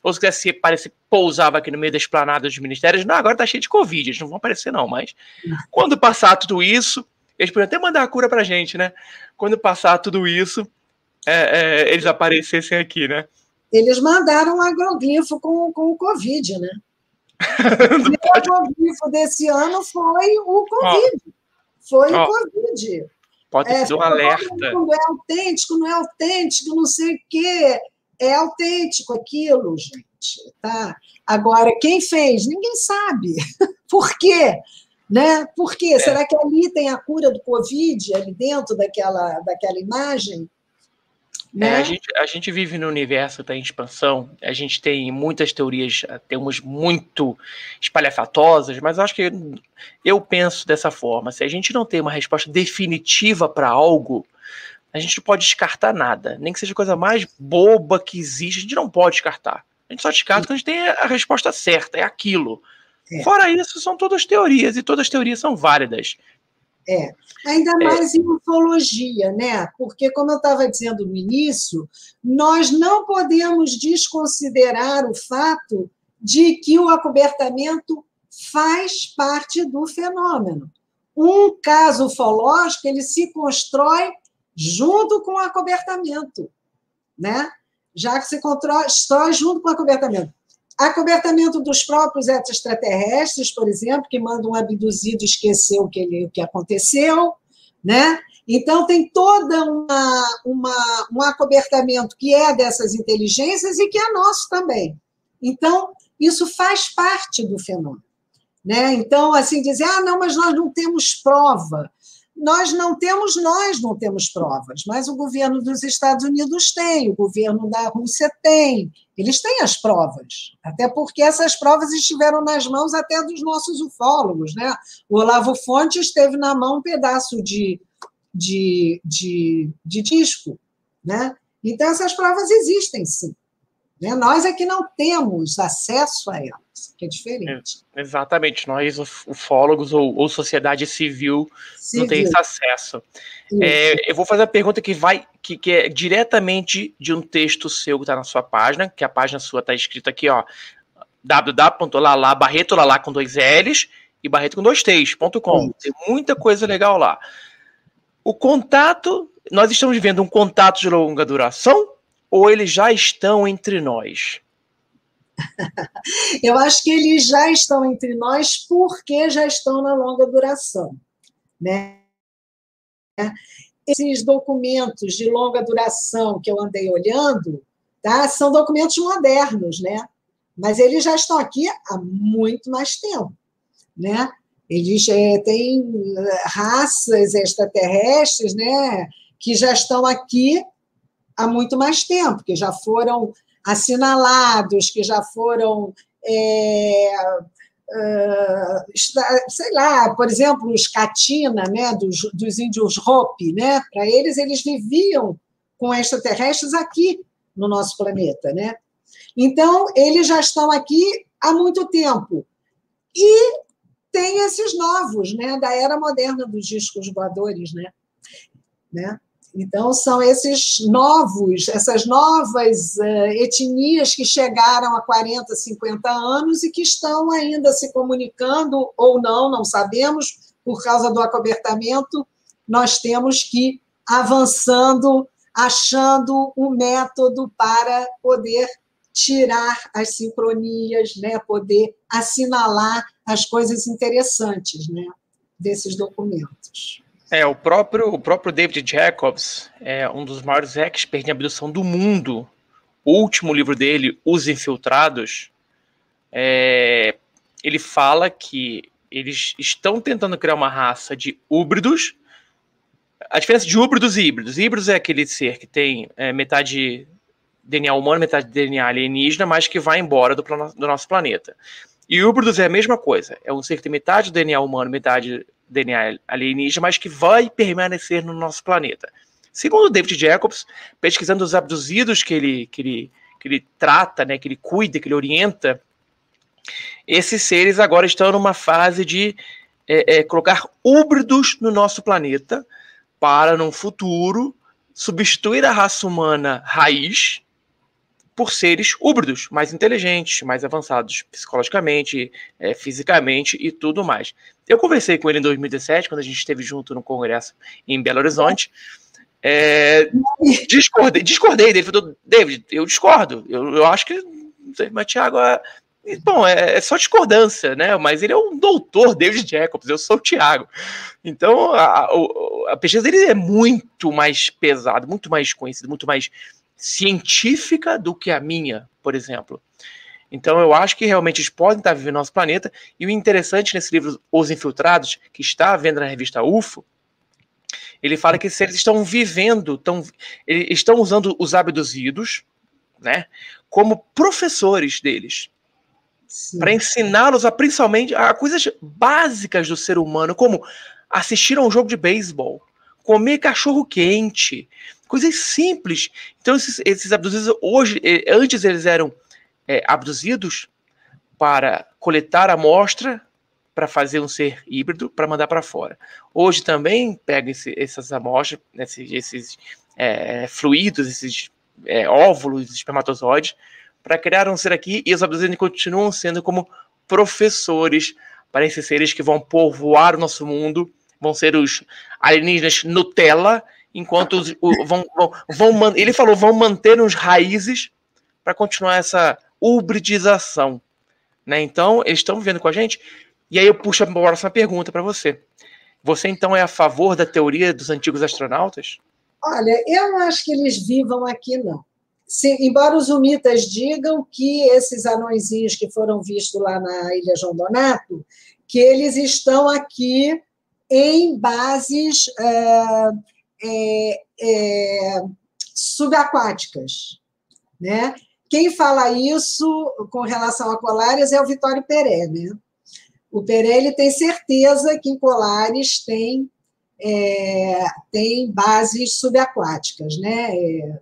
Ou se quisesse aparecer, pousava aqui no meio da esplanada dos ministérios. Não, agora tá cheio de Covid, eles não vão aparecer, não. Mas quando passar tudo isso, eles podiam até mandar a cura pra gente, né? Quando passar tudo isso, é, é, eles aparecessem aqui, né? Eles mandaram um agroglifo com, com o Covid, né? o agroglifo desse ano foi o Covid. foi o Covid. Pode é, ser um alerta. Não é autêntico, não é autêntico, não sei o quê. É autêntico aquilo, gente. Tá? Agora, quem fez? Ninguém sabe. Por quê? Né? Por quê? É. Será que ali tem a cura do Covid, ali dentro daquela, daquela imagem? Né? É, a, gente, a gente vive no universo da expansão, a gente tem muitas teorias, temos muito espalhafatosas, mas acho que eu penso dessa forma: se a gente não tem uma resposta definitiva para algo, a gente não pode descartar nada, nem que seja a coisa mais boba que existe, a gente não pode descartar. A gente só descarta quando a gente tem a resposta certa, é aquilo. É. Fora isso, são todas teorias, e todas as teorias são válidas. É, ainda é. mais é. em ufologia, né? Porque, como eu estava dizendo no início, nós não podemos desconsiderar o fato de que o acobertamento faz parte do fenômeno. Um caso ufológico, ele se constrói junto com o acobertamento, né? Já que se constrói junto com o acobertamento. Acobertamento dos próprios extraterrestres, por exemplo, que mandam um abduzido esquecer o que, ele, o que aconteceu, né? Então, tem toda uma, uma, um acobertamento que é dessas inteligências e que é nosso também. Então, isso faz parte do fenômeno. Né? Então, assim, dizer, ah, não, mas nós não temos prova nós não temos, nós não temos provas, mas o governo dos Estados Unidos tem, o governo da Rússia tem, eles têm as provas, até porque essas provas estiveram nas mãos até dos nossos ufólogos, né? O Olavo Fontes teve na mão um pedaço de, de, de, de disco, né? Então essas provas existem, sim. Né? Nós é que não temos acesso a elas, que é diferente. É, exatamente, nós, ufólogos ou, ou sociedade civil, civil, não tem esse acesso. É, eu vou fazer a pergunta que vai, que, que é diretamente de um texto seu que está na sua página, que a página sua está escrita aqui, ó, www.lalá, Barreto Lalá com dois L's e Barreto com dois T's.com. Tem muita coisa legal lá. O contato, nós estamos vendo um contato de longa duração ou eles já estão entre nós? Eu acho que eles já estão entre nós porque já estão na longa duração, né? esses documentos de longa duração que eu andei olhando, tá? São documentos modernos, né? Mas eles já estão aqui há muito mais tempo, né? Eles é, têm eh, raças extraterrestres, né? Que já estão aqui há muito mais tempo, que já foram assinalados, que já foram é, sei lá, por exemplo, os Katina, né, dos, dos índios Hopi, né, para eles, eles viviam com extraterrestres aqui no nosso planeta, né? Então, eles já estão aqui há muito tempo. E tem esses novos, né, da era moderna dos discos voadores, né? né? Então, são esses novos, essas novas uh, etnias que chegaram há 40, 50 anos e que estão ainda se comunicando ou não, não sabemos, por causa do acobertamento, nós temos que ir avançando, achando um método para poder tirar as sincronias, né, poder assinalar as coisas interessantes né, desses documentos. É, o próprio, o próprio David Jacobs é um dos maiores experts em abdução do mundo. O último livro dele, Os Infiltrados, é, ele fala que eles estão tentando criar uma raça de híbridos. A diferença de híbridos e híbridos. Híbridos é aquele ser que tem é, metade DNA humano, metade DNA alienígena, mas que vai embora do, do nosso planeta. E híbridos é a mesma coisa. É um ser que tem metade DNA humano, metade DNA alienígena, mas que vai permanecer no nosso planeta. Segundo David Jacobs, pesquisando os abduzidos que ele, que ele, que ele trata, né, que ele cuida, que ele orienta, esses seres agora estão numa fase de é, é, colocar híbridos no nosso planeta para, num futuro, substituir a raça humana raiz por seres híbridos, mais inteligentes, mais avançados psicologicamente, é, fisicamente e tudo mais. Eu conversei com ele em 2017, quando a gente esteve junto no congresso em Belo Horizonte. É, discordei, discordei dele. Falou, David, eu discordo. Eu, eu acho que. Mas, Thiago, é, bom, é, é, só discordância, né? Mas ele é um doutor, David Jacobs, eu sou o Thiago. Então, a, a, a pesquisa dele é muito mais pesada, muito mais conhecida, muito mais científica do que a minha, por exemplo. Então eu acho que realmente eles podem estar vivendo no nosso planeta. E o interessante nesse livro Os Infiltrados, que está à venda na revista UFO, ele fala que eles estão vivendo, estão, estão usando os abduzidos, né, como professores deles, para ensiná-los a principalmente a coisas básicas do ser humano, como assistir a um jogo de beisebol, comer cachorro quente, Coisas simples. Então, esses, esses abduzidos, hoje, antes eles eram é, abduzidos para coletar amostra para fazer um ser híbrido para mandar para fora. Hoje também pega esse, essas amostras, esses, esses é, fluidos, esses é, óvulos, espermatozoides, para criar um ser aqui e os abduzidos continuam sendo como professores para esses seres que vão povoar o nosso mundo, vão ser os alienígenas Nutella enquanto os, o, vão, vão, vão, ele falou, vão manter uns raízes para continuar essa hibridização. Né? Então, eles estão vivendo com a gente. E aí eu puxo a próxima pergunta para você. Você, então, é a favor da teoria dos antigos astronautas? Olha, eu não acho que eles vivam aqui, não. Embora os humitas digam que esses anõezinhos que foram vistos lá na Ilha João Donato, que eles estão aqui em bases... É, é, é, subaquáticas. Né? Quem fala isso com relação a Colares é o Vitório Peré. Né? O Peré ele tem certeza que em Colares tem, é, tem bases subaquáticas. Né? É,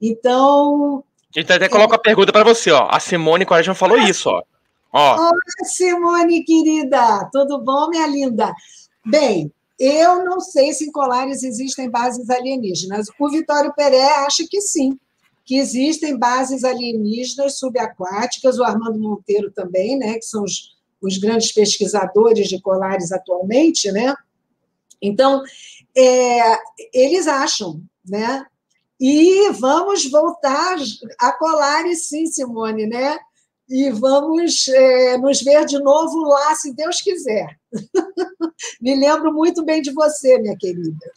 então. Então até coloca a pergunta para você, ó. A Simone Quaresma falou isso, ó. ó. Olá, Simone, querida. Tudo bom, minha linda? Bem, eu não sei se em Colares existem bases alienígenas. O Vitório Peré acha que sim, que existem bases alienígenas subaquáticas, o Armando Monteiro também, né, que são os, os grandes pesquisadores de Colares atualmente, né? Então, é, eles acham, né? E vamos voltar a Colares, sim, Simone, né? e vamos é, nos ver de novo lá, se Deus quiser. Me lembro muito bem de você, minha querida.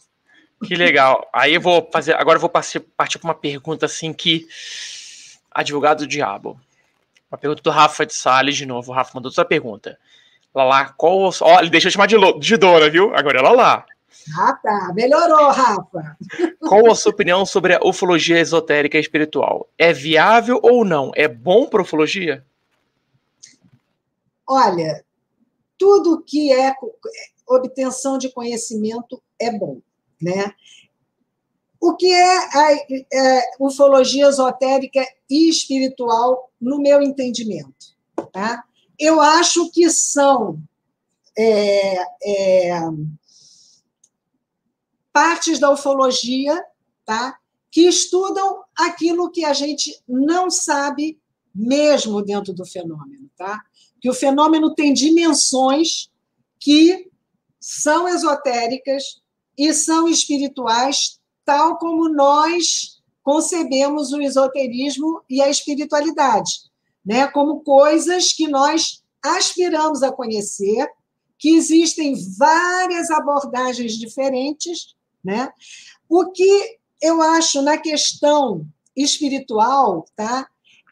Que legal. Aí eu vou fazer. Agora eu vou partir, partir para uma pergunta assim que. Advogado do Diabo. Uma pergunta do Rafa de Salles de novo. O Rafa mandou outra pergunta. Lala, qual. Ó, ele deixou de chamar de, de Dora, viu? Agora é Lala. Ah, tá. Melhorou, Rafa. Qual a sua opinião sobre a ufologia esotérica e espiritual? É viável ou não? É bom para ufologia? Olha, tudo que é obtenção de conhecimento é bom, né? O que é a é, ufologia esotérica e espiritual, no meu entendimento? Tá? Eu acho que são é, é, partes da ufologia tá? que estudam aquilo que a gente não sabe mesmo dentro do fenômeno. Tá? Que o fenômeno tem dimensões que são esotéricas e são espirituais, tal como nós concebemos o esoterismo e a espiritualidade, né? como coisas que nós aspiramos a conhecer, que existem várias abordagens diferentes. Né? O que eu acho na questão espiritual tá?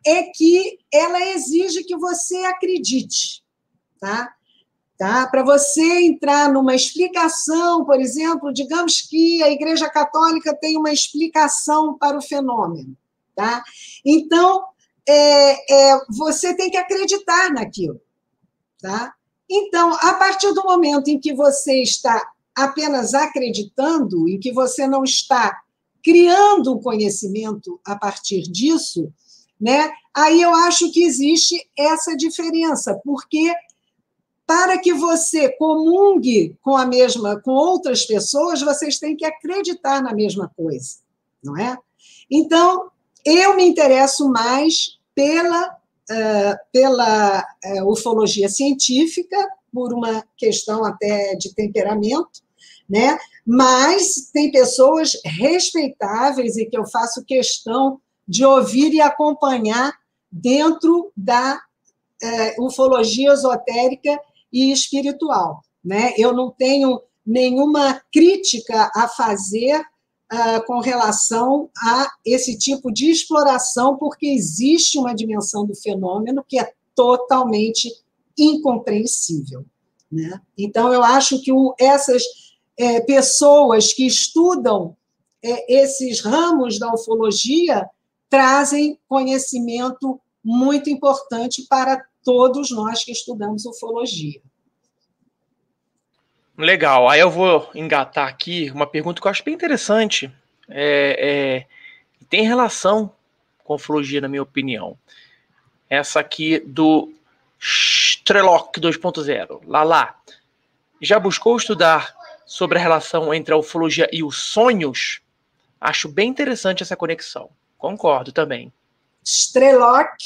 É que ela exige que você acredite. Tá? Tá? Para você entrar numa explicação, por exemplo, digamos que a Igreja Católica tem uma explicação para o fenômeno. Tá? Então, é, é, você tem que acreditar naquilo. Tá? Então, a partir do momento em que você está apenas acreditando, em que você não está criando um conhecimento a partir disso, né? Aí eu acho que existe essa diferença, porque para que você comungue com a mesma, com outras pessoas, vocês têm que acreditar na mesma coisa, não é? Então, eu me interesso mais pela, uh, pela uh, ufologia científica, por uma questão até de temperamento, né? Mas tem pessoas respeitáveis e que eu faço questão de ouvir e acompanhar dentro da uh, ufologia esotérica e espiritual. Né? Eu não tenho nenhuma crítica a fazer uh, com relação a esse tipo de exploração, porque existe uma dimensão do fenômeno que é totalmente incompreensível. Né? Então, eu acho que o, essas é, pessoas que estudam é, esses ramos da ufologia trazem conhecimento muito importante para todos nós que estudamos ufologia. Legal. Aí eu vou engatar aqui uma pergunta que eu acho bem interessante. É, é, tem relação com ufologia, na minha opinião. Essa aqui do Strelok 2.0. Lá lá. Já buscou estudar sobre a relação entre a ufologia e os sonhos? Acho bem interessante essa conexão. Concordo também. Strelok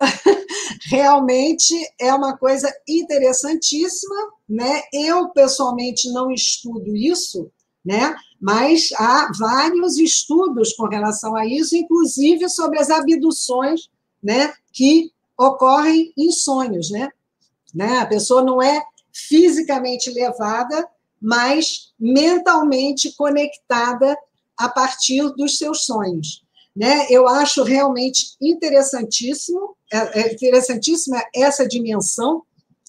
realmente é uma coisa interessantíssima, né? Eu pessoalmente não estudo isso, né? Mas há vários estudos com relação a isso, inclusive sobre as abduções, né? Que ocorrem em sonhos, né? né? A pessoa não é fisicamente levada, mas mentalmente conectada a partir dos seus sonhos. Né? Eu acho realmente interessantíssimo, é, é interessantíssima essa dimensão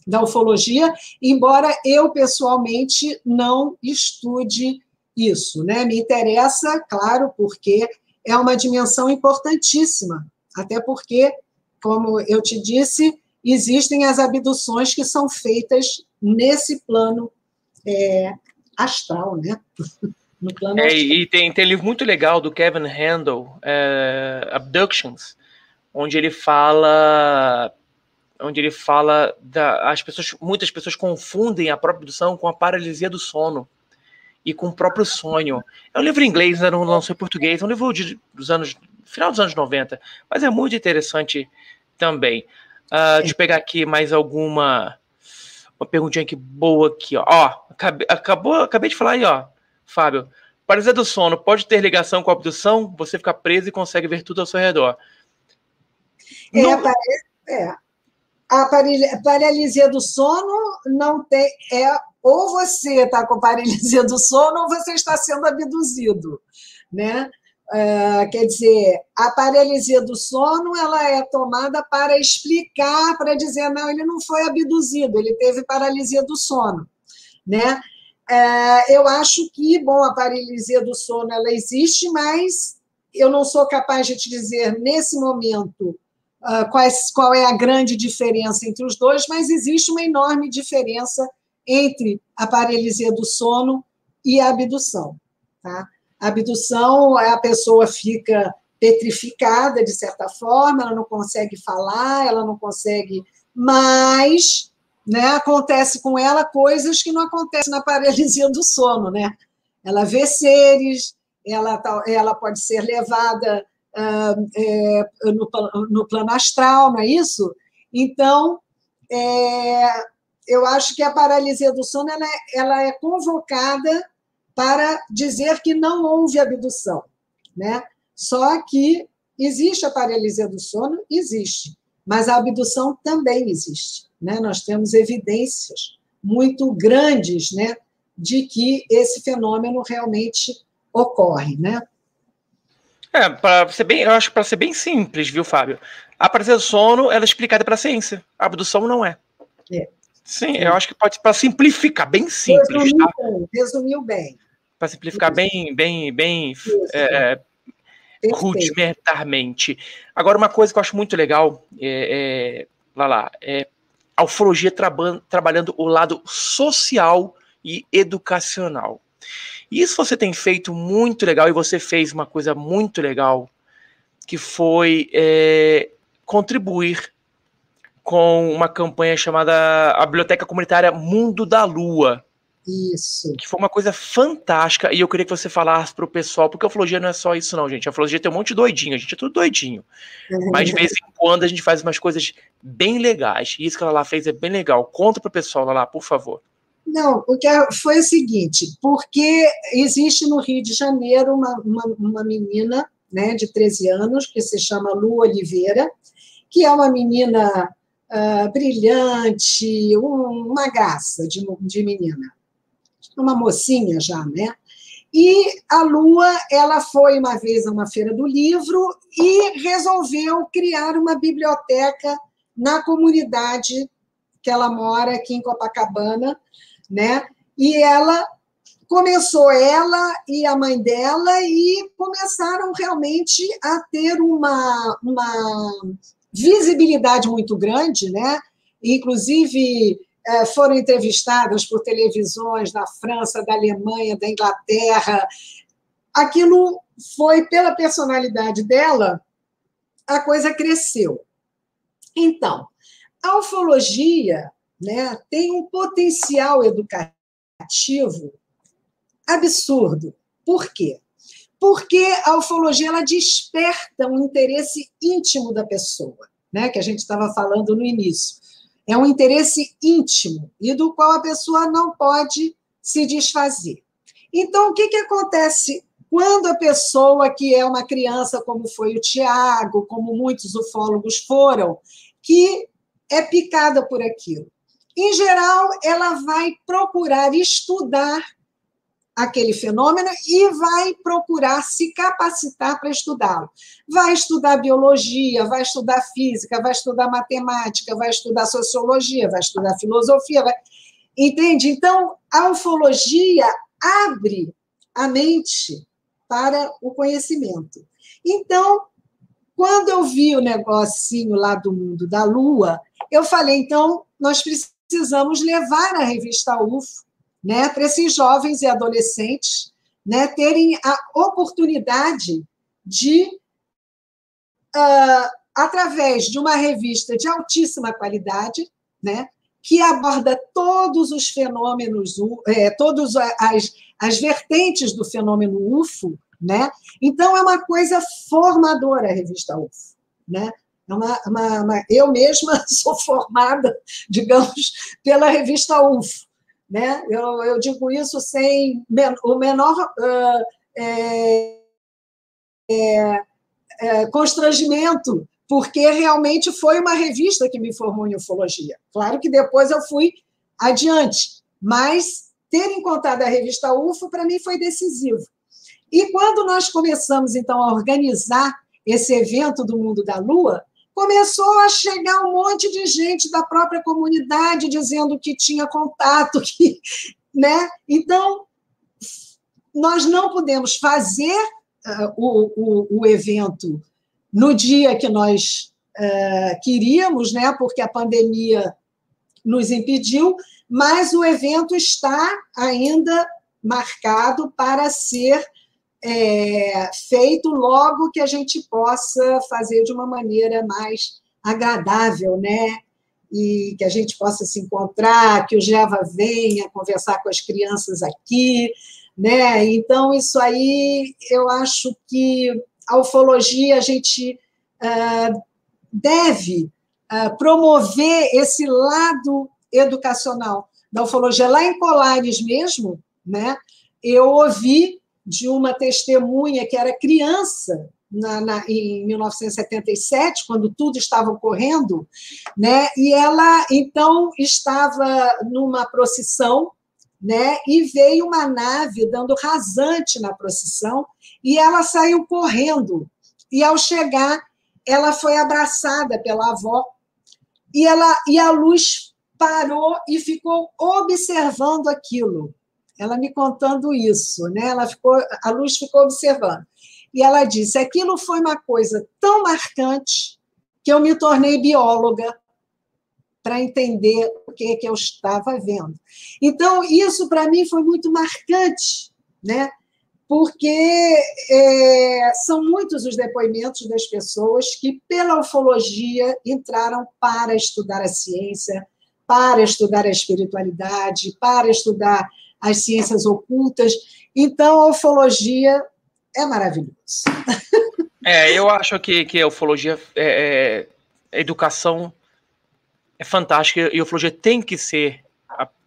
da ufologia, embora eu pessoalmente não estude isso, né? Me interessa, claro, porque é uma dimensão importantíssima, até porque, como eu te disse, existem as abduções que são feitas nesse plano é, astral, né? No plano é, e tem, tem livro muito legal do Kevin Handel, é, Abductions, onde ele fala onde ele fala da as pessoas muitas pessoas confundem a própria abdução com a paralisia do sono e com o próprio sonho. É um livro em inglês, não lançou em português, é um livro de, dos anos final dos anos 90, mas é muito interessante também. Uh, deixa eu pegar aqui mais alguma uma perguntinha aqui boa aqui, ó. ó acabei, acabou, acabei de falar aí, ó. Fábio, paralisia do sono pode ter ligação com a abdução? Você fica preso e consegue ver tudo ao seu redor. É, parece, é. a paralisia do sono não tem. É, ou você está com paralisia do sono ou você está sendo abduzido. Né? Uh, quer dizer, a paralisia do sono ela é tomada para explicar, para dizer, não, ele não foi abduzido, ele teve paralisia do sono. Né? Uh, eu acho que, bom, a paralisia do sono ela existe, mas eu não sou capaz de te dizer nesse momento uh, quais, qual é a grande diferença entre os dois, mas existe uma enorme diferença entre a paralisia do sono e a abdução. Tá? A abdução, a pessoa fica petrificada, de certa forma, ela não consegue falar, ela não consegue, mas né, acontece com ela coisas que não acontecem na paralisia do sono, né? Ela vê seres, ela, ela pode ser levada uh, é, no, no, plano astral, não é isso? Então, é, eu acho que a paralisia do sono ela é, ela é convocada para dizer que não houve abdução, né? Só que existe a paralisia do sono, existe, mas a abdução também existe, né? Nós temos evidências muito grandes, né, de que esse fenômeno realmente ocorre, né? É, para ser bem, eu acho para ser bem simples, viu, Fábio? A paralisia do sono ela é explicada pela ciência, a abdução não é. É. Sim, eu acho que pode para simplificar, bem simples. Resumiu tá? bem. Resumiu bem para simplificar bem, bem, bem é, rudimentarmente. Agora, uma coisa que eu acho muito legal é, é lá, lá, é a ufologia traba, trabalhando o lado social e educacional. Isso você tem feito muito legal e você fez uma coisa muito legal que foi é, contribuir com uma campanha chamada a Biblioteca Comunitária Mundo da Lua. Isso. Que foi uma coisa fantástica. E eu queria que você falasse pro pessoal, porque a ufologia não é só isso, não, gente. A ufologia tem um monte de doidinho, a gente é tudo doidinho. Uhum. Mas de vez em quando a gente faz umas coisas bem legais. E isso que ela lá fez é bem legal. Conta pro pessoal lá, por favor. Não, o que é, foi o seguinte, porque existe no Rio de Janeiro uma, uma, uma menina né, de 13 anos, que se chama Lu Oliveira, que é uma menina uh, brilhante, um, uma graça de, de menina uma mocinha já, né? E a Lua, ela foi uma vez a uma feira do livro e resolveu criar uma biblioteca na comunidade que ela mora aqui em Copacabana, né? E ela começou ela e a mãe dela e começaram realmente a ter uma, uma visibilidade muito grande, né? Inclusive é, foram entrevistadas por televisões da França, da Alemanha, da Inglaterra. Aquilo foi, pela personalidade dela, a coisa cresceu. Então, a ufologia né, tem um potencial educativo absurdo. Por quê? Porque a ufologia ela desperta um interesse íntimo da pessoa, né, que a gente estava falando no início. É um interesse íntimo e do qual a pessoa não pode se desfazer. Então, o que, que acontece quando a pessoa que é uma criança, como foi o Tiago, como muitos ufólogos foram, que é picada por aquilo? Em geral, ela vai procurar estudar aquele fenômeno e vai procurar se capacitar para estudá-lo. Vai estudar biologia, vai estudar física, vai estudar matemática, vai estudar sociologia, vai estudar filosofia, vai... entende? Então, a ufologia abre a mente para o conhecimento. Então, quando eu vi o negocinho lá do mundo da Lua, eu falei, então, nós precisamos levar a revista UFO né, para esses jovens e adolescentes né, terem a oportunidade de, uh, através de uma revista de altíssima qualidade, né, que aborda todos os fenômenos, é, todas as, as vertentes do fenômeno UFO, né? Então é uma coisa formadora a revista UFO, né? É uma, uma, uma, eu mesma sou formada, digamos, pela revista UFO, né? Eu, eu digo isso sem o menor uh, é, é, é, constrangimento, porque realmente foi uma revista que me formou em ufologia. Claro que depois eu fui adiante, mas ter encontrado a revista UFO para mim foi decisivo. E quando nós começamos então a organizar esse evento do Mundo da Lua, começou a chegar um monte de gente da própria comunidade dizendo que tinha contato, que, né? Então, nós não podemos fazer uh, o, o, o, evento no dia que nós uh, queríamos, né? Porque a pandemia nos impediu, mas o evento está ainda marcado para ser é, feito logo que a gente possa fazer de uma maneira mais agradável, né? E que a gente possa se encontrar, que o Jeva venha conversar com as crianças aqui, né? Então, isso aí, eu acho que a ufologia a gente uh, deve uh, promover esse lado educacional da ufologia. Lá em Colares mesmo, né? Eu ouvi de uma testemunha que era criança na, na, em 1977, quando tudo estava ocorrendo, né? E ela então estava numa procissão, né? E veio uma nave dando rasante na procissão e ela saiu correndo. E ao chegar, ela foi abraçada pela avó e ela e a luz parou e ficou observando aquilo ela me contando isso, né? Ela ficou, a Luz ficou observando. E ela disse: aquilo foi uma coisa tão marcante que eu me tornei bióloga para entender o que, que eu estava vendo. Então, isso para mim foi muito marcante, né? porque é, são muitos os depoimentos das pessoas que, pela ufologia, entraram para estudar a ciência, para estudar a espiritualidade, para estudar as ciências ocultas. Então, a ufologia é maravilhoso. É, eu acho que, que a ufologia, é, é, a educação é fantástica e a ufologia tem que ser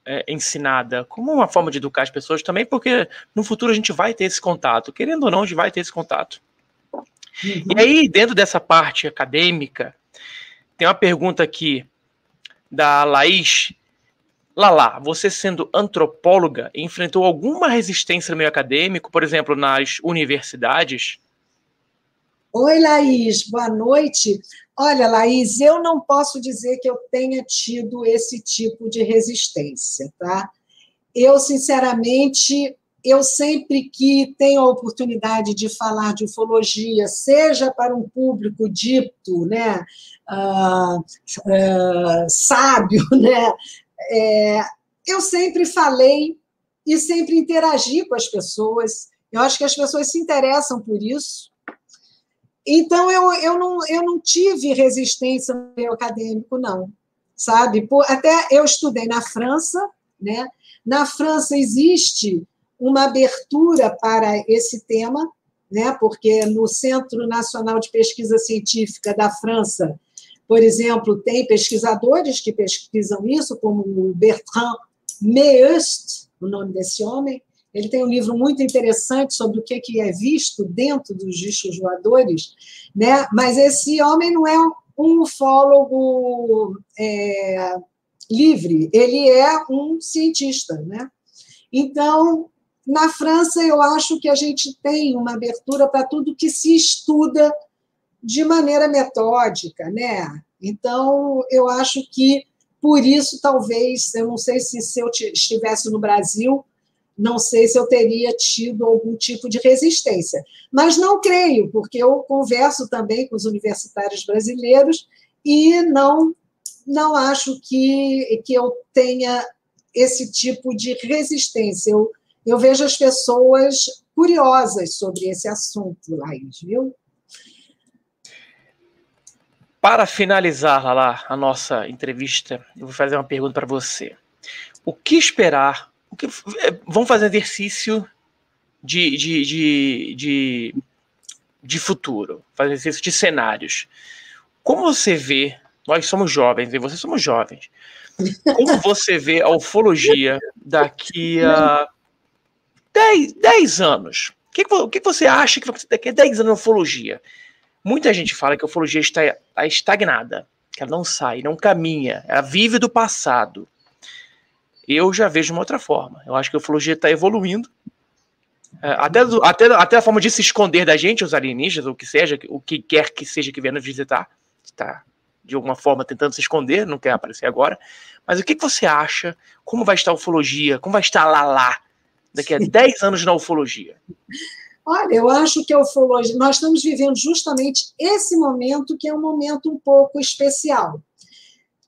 é, ensinada como uma forma de educar as pessoas também, porque no futuro a gente vai ter esse contato, querendo ou não, a gente vai ter esse contato. Uhum. E aí, dentro dessa parte acadêmica, tem uma pergunta aqui da Laís, Lala, você sendo antropóloga, enfrentou alguma resistência no meio acadêmico, por exemplo, nas universidades? Oi, Laís, boa noite. Olha, Laís, eu não posso dizer que eu tenha tido esse tipo de resistência, tá? Eu, sinceramente, eu sempre que tenho a oportunidade de falar de ufologia, seja para um público dito, né, uh, uh, sábio, né, é, eu sempre falei e sempre interagi com as pessoas. Eu acho que as pessoas se interessam por isso. Então, eu, eu, não, eu não tive resistência no meio acadêmico, não. Sabe? Por, até eu estudei na França, né? Na França existe uma abertura para esse tema, né? porque no Centro Nacional de Pesquisa Científica da França por exemplo, tem pesquisadores que pesquisam isso, como o Bertrand Meust, o nome desse homem. Ele tem um livro muito interessante sobre o que é visto dentro dos discos voadores, né? mas esse homem não é um ufólogo é, livre, ele é um cientista. Né? Então, na França, eu acho que a gente tem uma abertura para tudo que se estuda de maneira metódica, né? Então, eu acho que por isso, talvez, eu não sei se, se eu estivesse no Brasil, não sei se eu teria tido algum tipo de resistência. Mas não creio, porque eu converso também com os universitários brasileiros e não, não acho que, que eu tenha esse tipo de resistência. Eu, eu vejo as pessoas curiosas sobre esse assunto, Laís, viu? Para finalizar, lá a nossa entrevista, eu vou fazer uma pergunta para você. O que esperar? O que, é, vamos fazer exercício de, de, de, de, de futuro, fazer exercício de cenários. Como você vê, nós somos jovens, e vocês somos jovens, como você vê a ufologia daqui a 10, 10 anos? O que, que você acha que vai acontecer daqui a 10 anos na ufologia? Muita gente fala que a ufologia está, estagnada, que ela não sai, não caminha, ela vive do passado. Eu já vejo de uma outra forma. Eu acho que a ufologia está evoluindo. É, até, até, até a forma de se esconder da gente, os alienígenas, ou o que seja, o que quer que seja que venha nos visitar, está de alguma forma tentando se esconder, não quer aparecer agora. Mas o que, que você acha? Como vai estar a ufologia? Como vai estar lá lá daqui a 10 anos na ufologia? Olha, eu acho que a ufologia, nós estamos vivendo justamente esse momento que é um momento um pouco especial.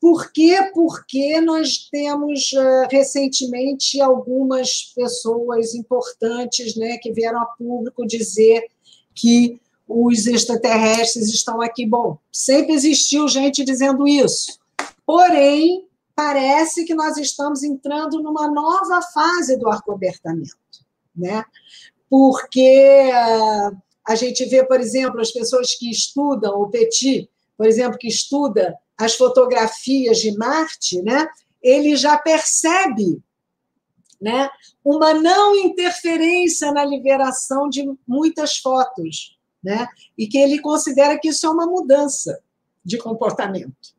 Por quê? Porque nós temos uh, recentemente algumas pessoas importantes né, que vieram a público dizer que os extraterrestres estão aqui. Bom, sempre existiu gente dizendo isso. Porém, parece que nós estamos entrando numa nova fase do arcobertamento, né? Porque uh, a gente vê, por exemplo, as pessoas que estudam o Petit, por exemplo, que estuda as fotografias de Marte, né? Ele já percebe, né, uma não interferência na liberação de muitas fotos, né? E que ele considera que isso é uma mudança de comportamento.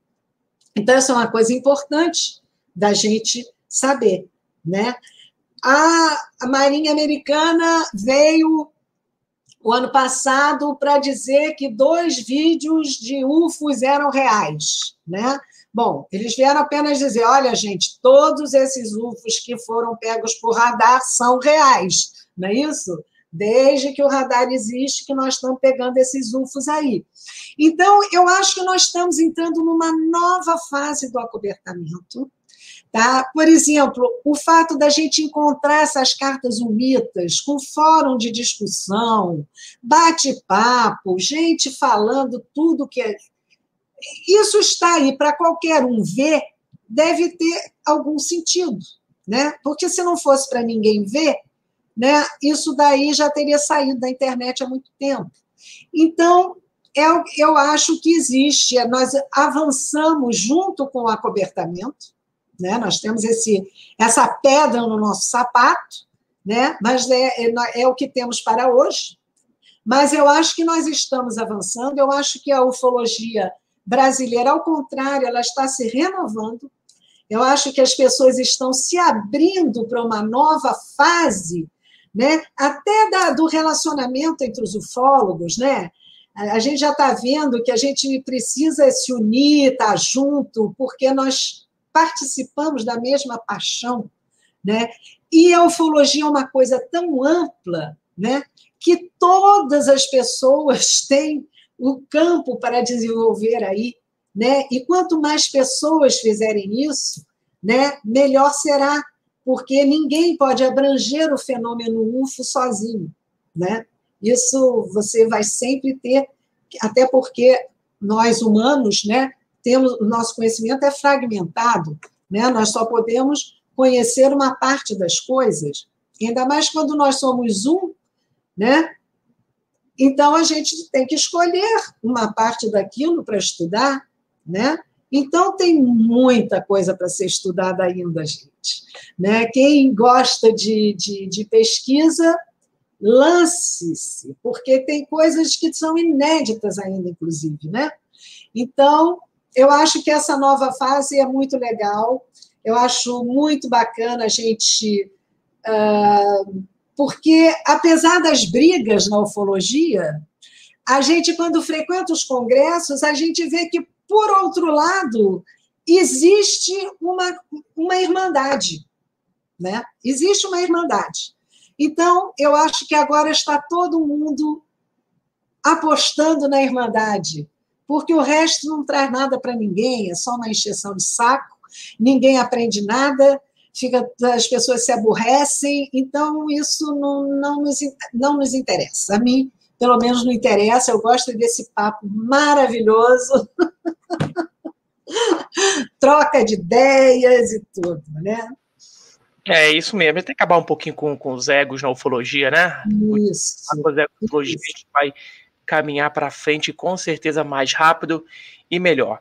Então, essa é uma coisa importante da gente saber, né? A, Marinha Americana veio o ano passado para dizer que dois vídeos de UFOs eram reais, né? Bom, eles vieram apenas dizer: olha, gente, todos esses UFOs que foram pegos por radar são reais, não é isso? Desde que o radar existe, que nós estamos pegando esses UFOs aí. Então, eu acho que nós estamos entrando numa nova fase do acobertamento, Tá? Por exemplo, o fato da gente encontrar essas cartas umitas com fórum de discussão, bate-papo, gente falando tudo que é. Isso está aí para qualquer um ver, deve ter algum sentido, né? Porque se não fosse para ninguém ver, né, isso daí já teria saído da internet há muito tempo. Então, eu, eu acho que existe, nós avançamos junto com o acobertamento, né? Nós temos esse, essa pedra no nosso sapato, né? mas é, é, é o que temos para hoje. Mas eu acho que nós estamos avançando, eu acho que a ufologia brasileira, ao contrário, ela está se renovando. Eu acho que as pessoas estão se abrindo para uma nova fase, né? até da, do relacionamento entre os ufólogos, né? A gente já está vendo que a gente precisa se unir, estar tá junto, porque nós participamos da mesma paixão, né? E a ufologia é uma coisa tão ampla, né? Que todas as pessoas têm o campo para desenvolver aí, né? E quanto mais pessoas fizerem isso, né? Melhor será, porque ninguém pode abranger o fenômeno UFO sozinho, né? Isso você vai sempre ter, até porque nós humanos, né? Temos o nosso conhecimento é fragmentado, né? Nós só podemos conhecer uma parte das coisas, ainda mais quando nós somos um, né? Então a gente tem que escolher uma parte daquilo para estudar, né? Então tem muita coisa para ser estudada ainda, gente. Né? Quem gosta de, de, de pesquisa, lance-se, porque tem coisas que são inéditas ainda, inclusive, né? Então, eu acho que essa nova fase é muito legal, eu acho muito bacana a gente. Uh, porque, apesar das brigas na ufologia, a gente, quando frequenta os congressos, a gente vê que, por outro lado, existe uma, uma irmandade. Né? Existe uma irmandade. Então, eu acho que agora está todo mundo apostando na irmandade, porque o resto não traz nada para ninguém, é só uma encheção de saco, ninguém aprende nada, fica, as pessoas se aborrecem, então isso não, não, nos, não nos interessa. A mim, pelo menos, não interessa, eu gosto desse papo maravilhoso, troca de ideias e tudo, né? É isso mesmo, tem que acabar um pouquinho com, com os egos na ufologia, né? Isso. Com os egos na ufologia, a gente vai caminhar para frente com certeza mais rápido e melhor.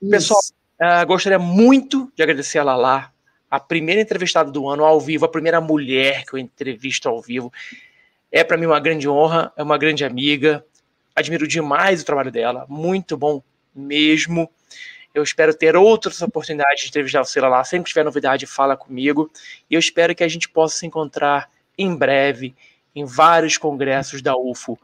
Isso. Pessoal, uh, gostaria muito de agradecer a Lala, a primeira entrevistada do ano ao vivo, a primeira mulher que eu entrevisto ao vivo. É para mim uma grande honra, é uma grande amiga. admiro demais o trabalho dela, muito bom mesmo. Eu espero ter outras oportunidades de entrevistar você lá. Sempre que tiver novidade, fala comigo. E eu espero que a gente possa se encontrar em breve em vários congressos da UFO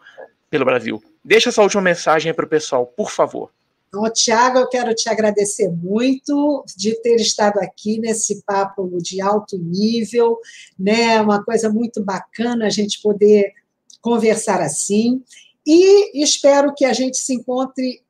pelo Brasil. Deixa essa última mensagem para o pessoal, por favor. Então, Tiago, eu quero te agradecer muito de ter estado aqui nesse papo de alto nível, né? Uma coisa muito bacana a gente poder conversar assim. E espero que a gente se encontre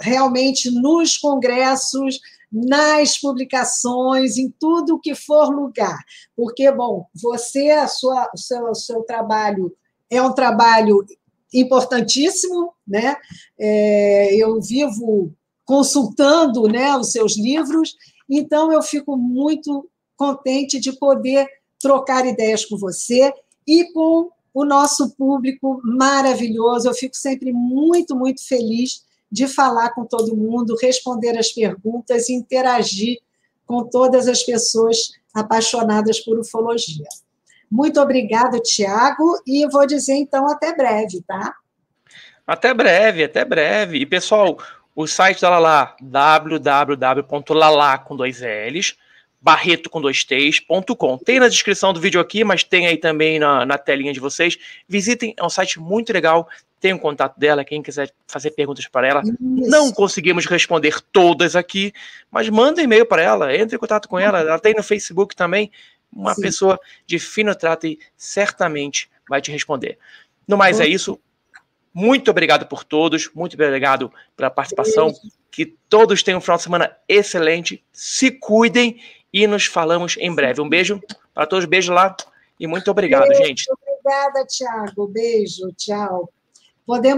realmente nos congressos, nas publicações, em tudo que for lugar. Porque, bom, você, a sua, o, seu, o seu trabalho é um trabalho importantíssimo, né? É, eu vivo consultando né, os seus livros, então eu fico muito contente de poder trocar ideias com você e com o nosso público maravilhoso. Eu fico sempre muito, muito feliz de falar com todo mundo, responder as perguntas e interagir com todas as pessoas apaixonadas por ufologia. Muito obrigada, Tiago, e vou dizer então até breve, tá? Até breve, até breve. E pessoal, o site da Lala, www.lala com dois L's, barreto com dois T's.com. Tem na descrição do vídeo aqui, mas tem aí também na, na telinha de vocês. Visitem, é um site muito legal. Tem o um contato dela, quem quiser fazer perguntas para ela. Isso. Não conseguimos responder todas aqui, mas manda e-mail para ela, entre em contato com ela. Ela tem no Facebook também uma Sim. pessoa de fino trato e certamente vai te responder. No mais, é isso. Muito obrigado por todos, muito obrigado pela participação. Que todos tenham um final de semana excelente. Se cuidem e nos falamos em breve. Um beijo para todos, beijo lá e muito obrigado, beijo, gente. Obrigada, Tiago. Beijo, tchau. Podemos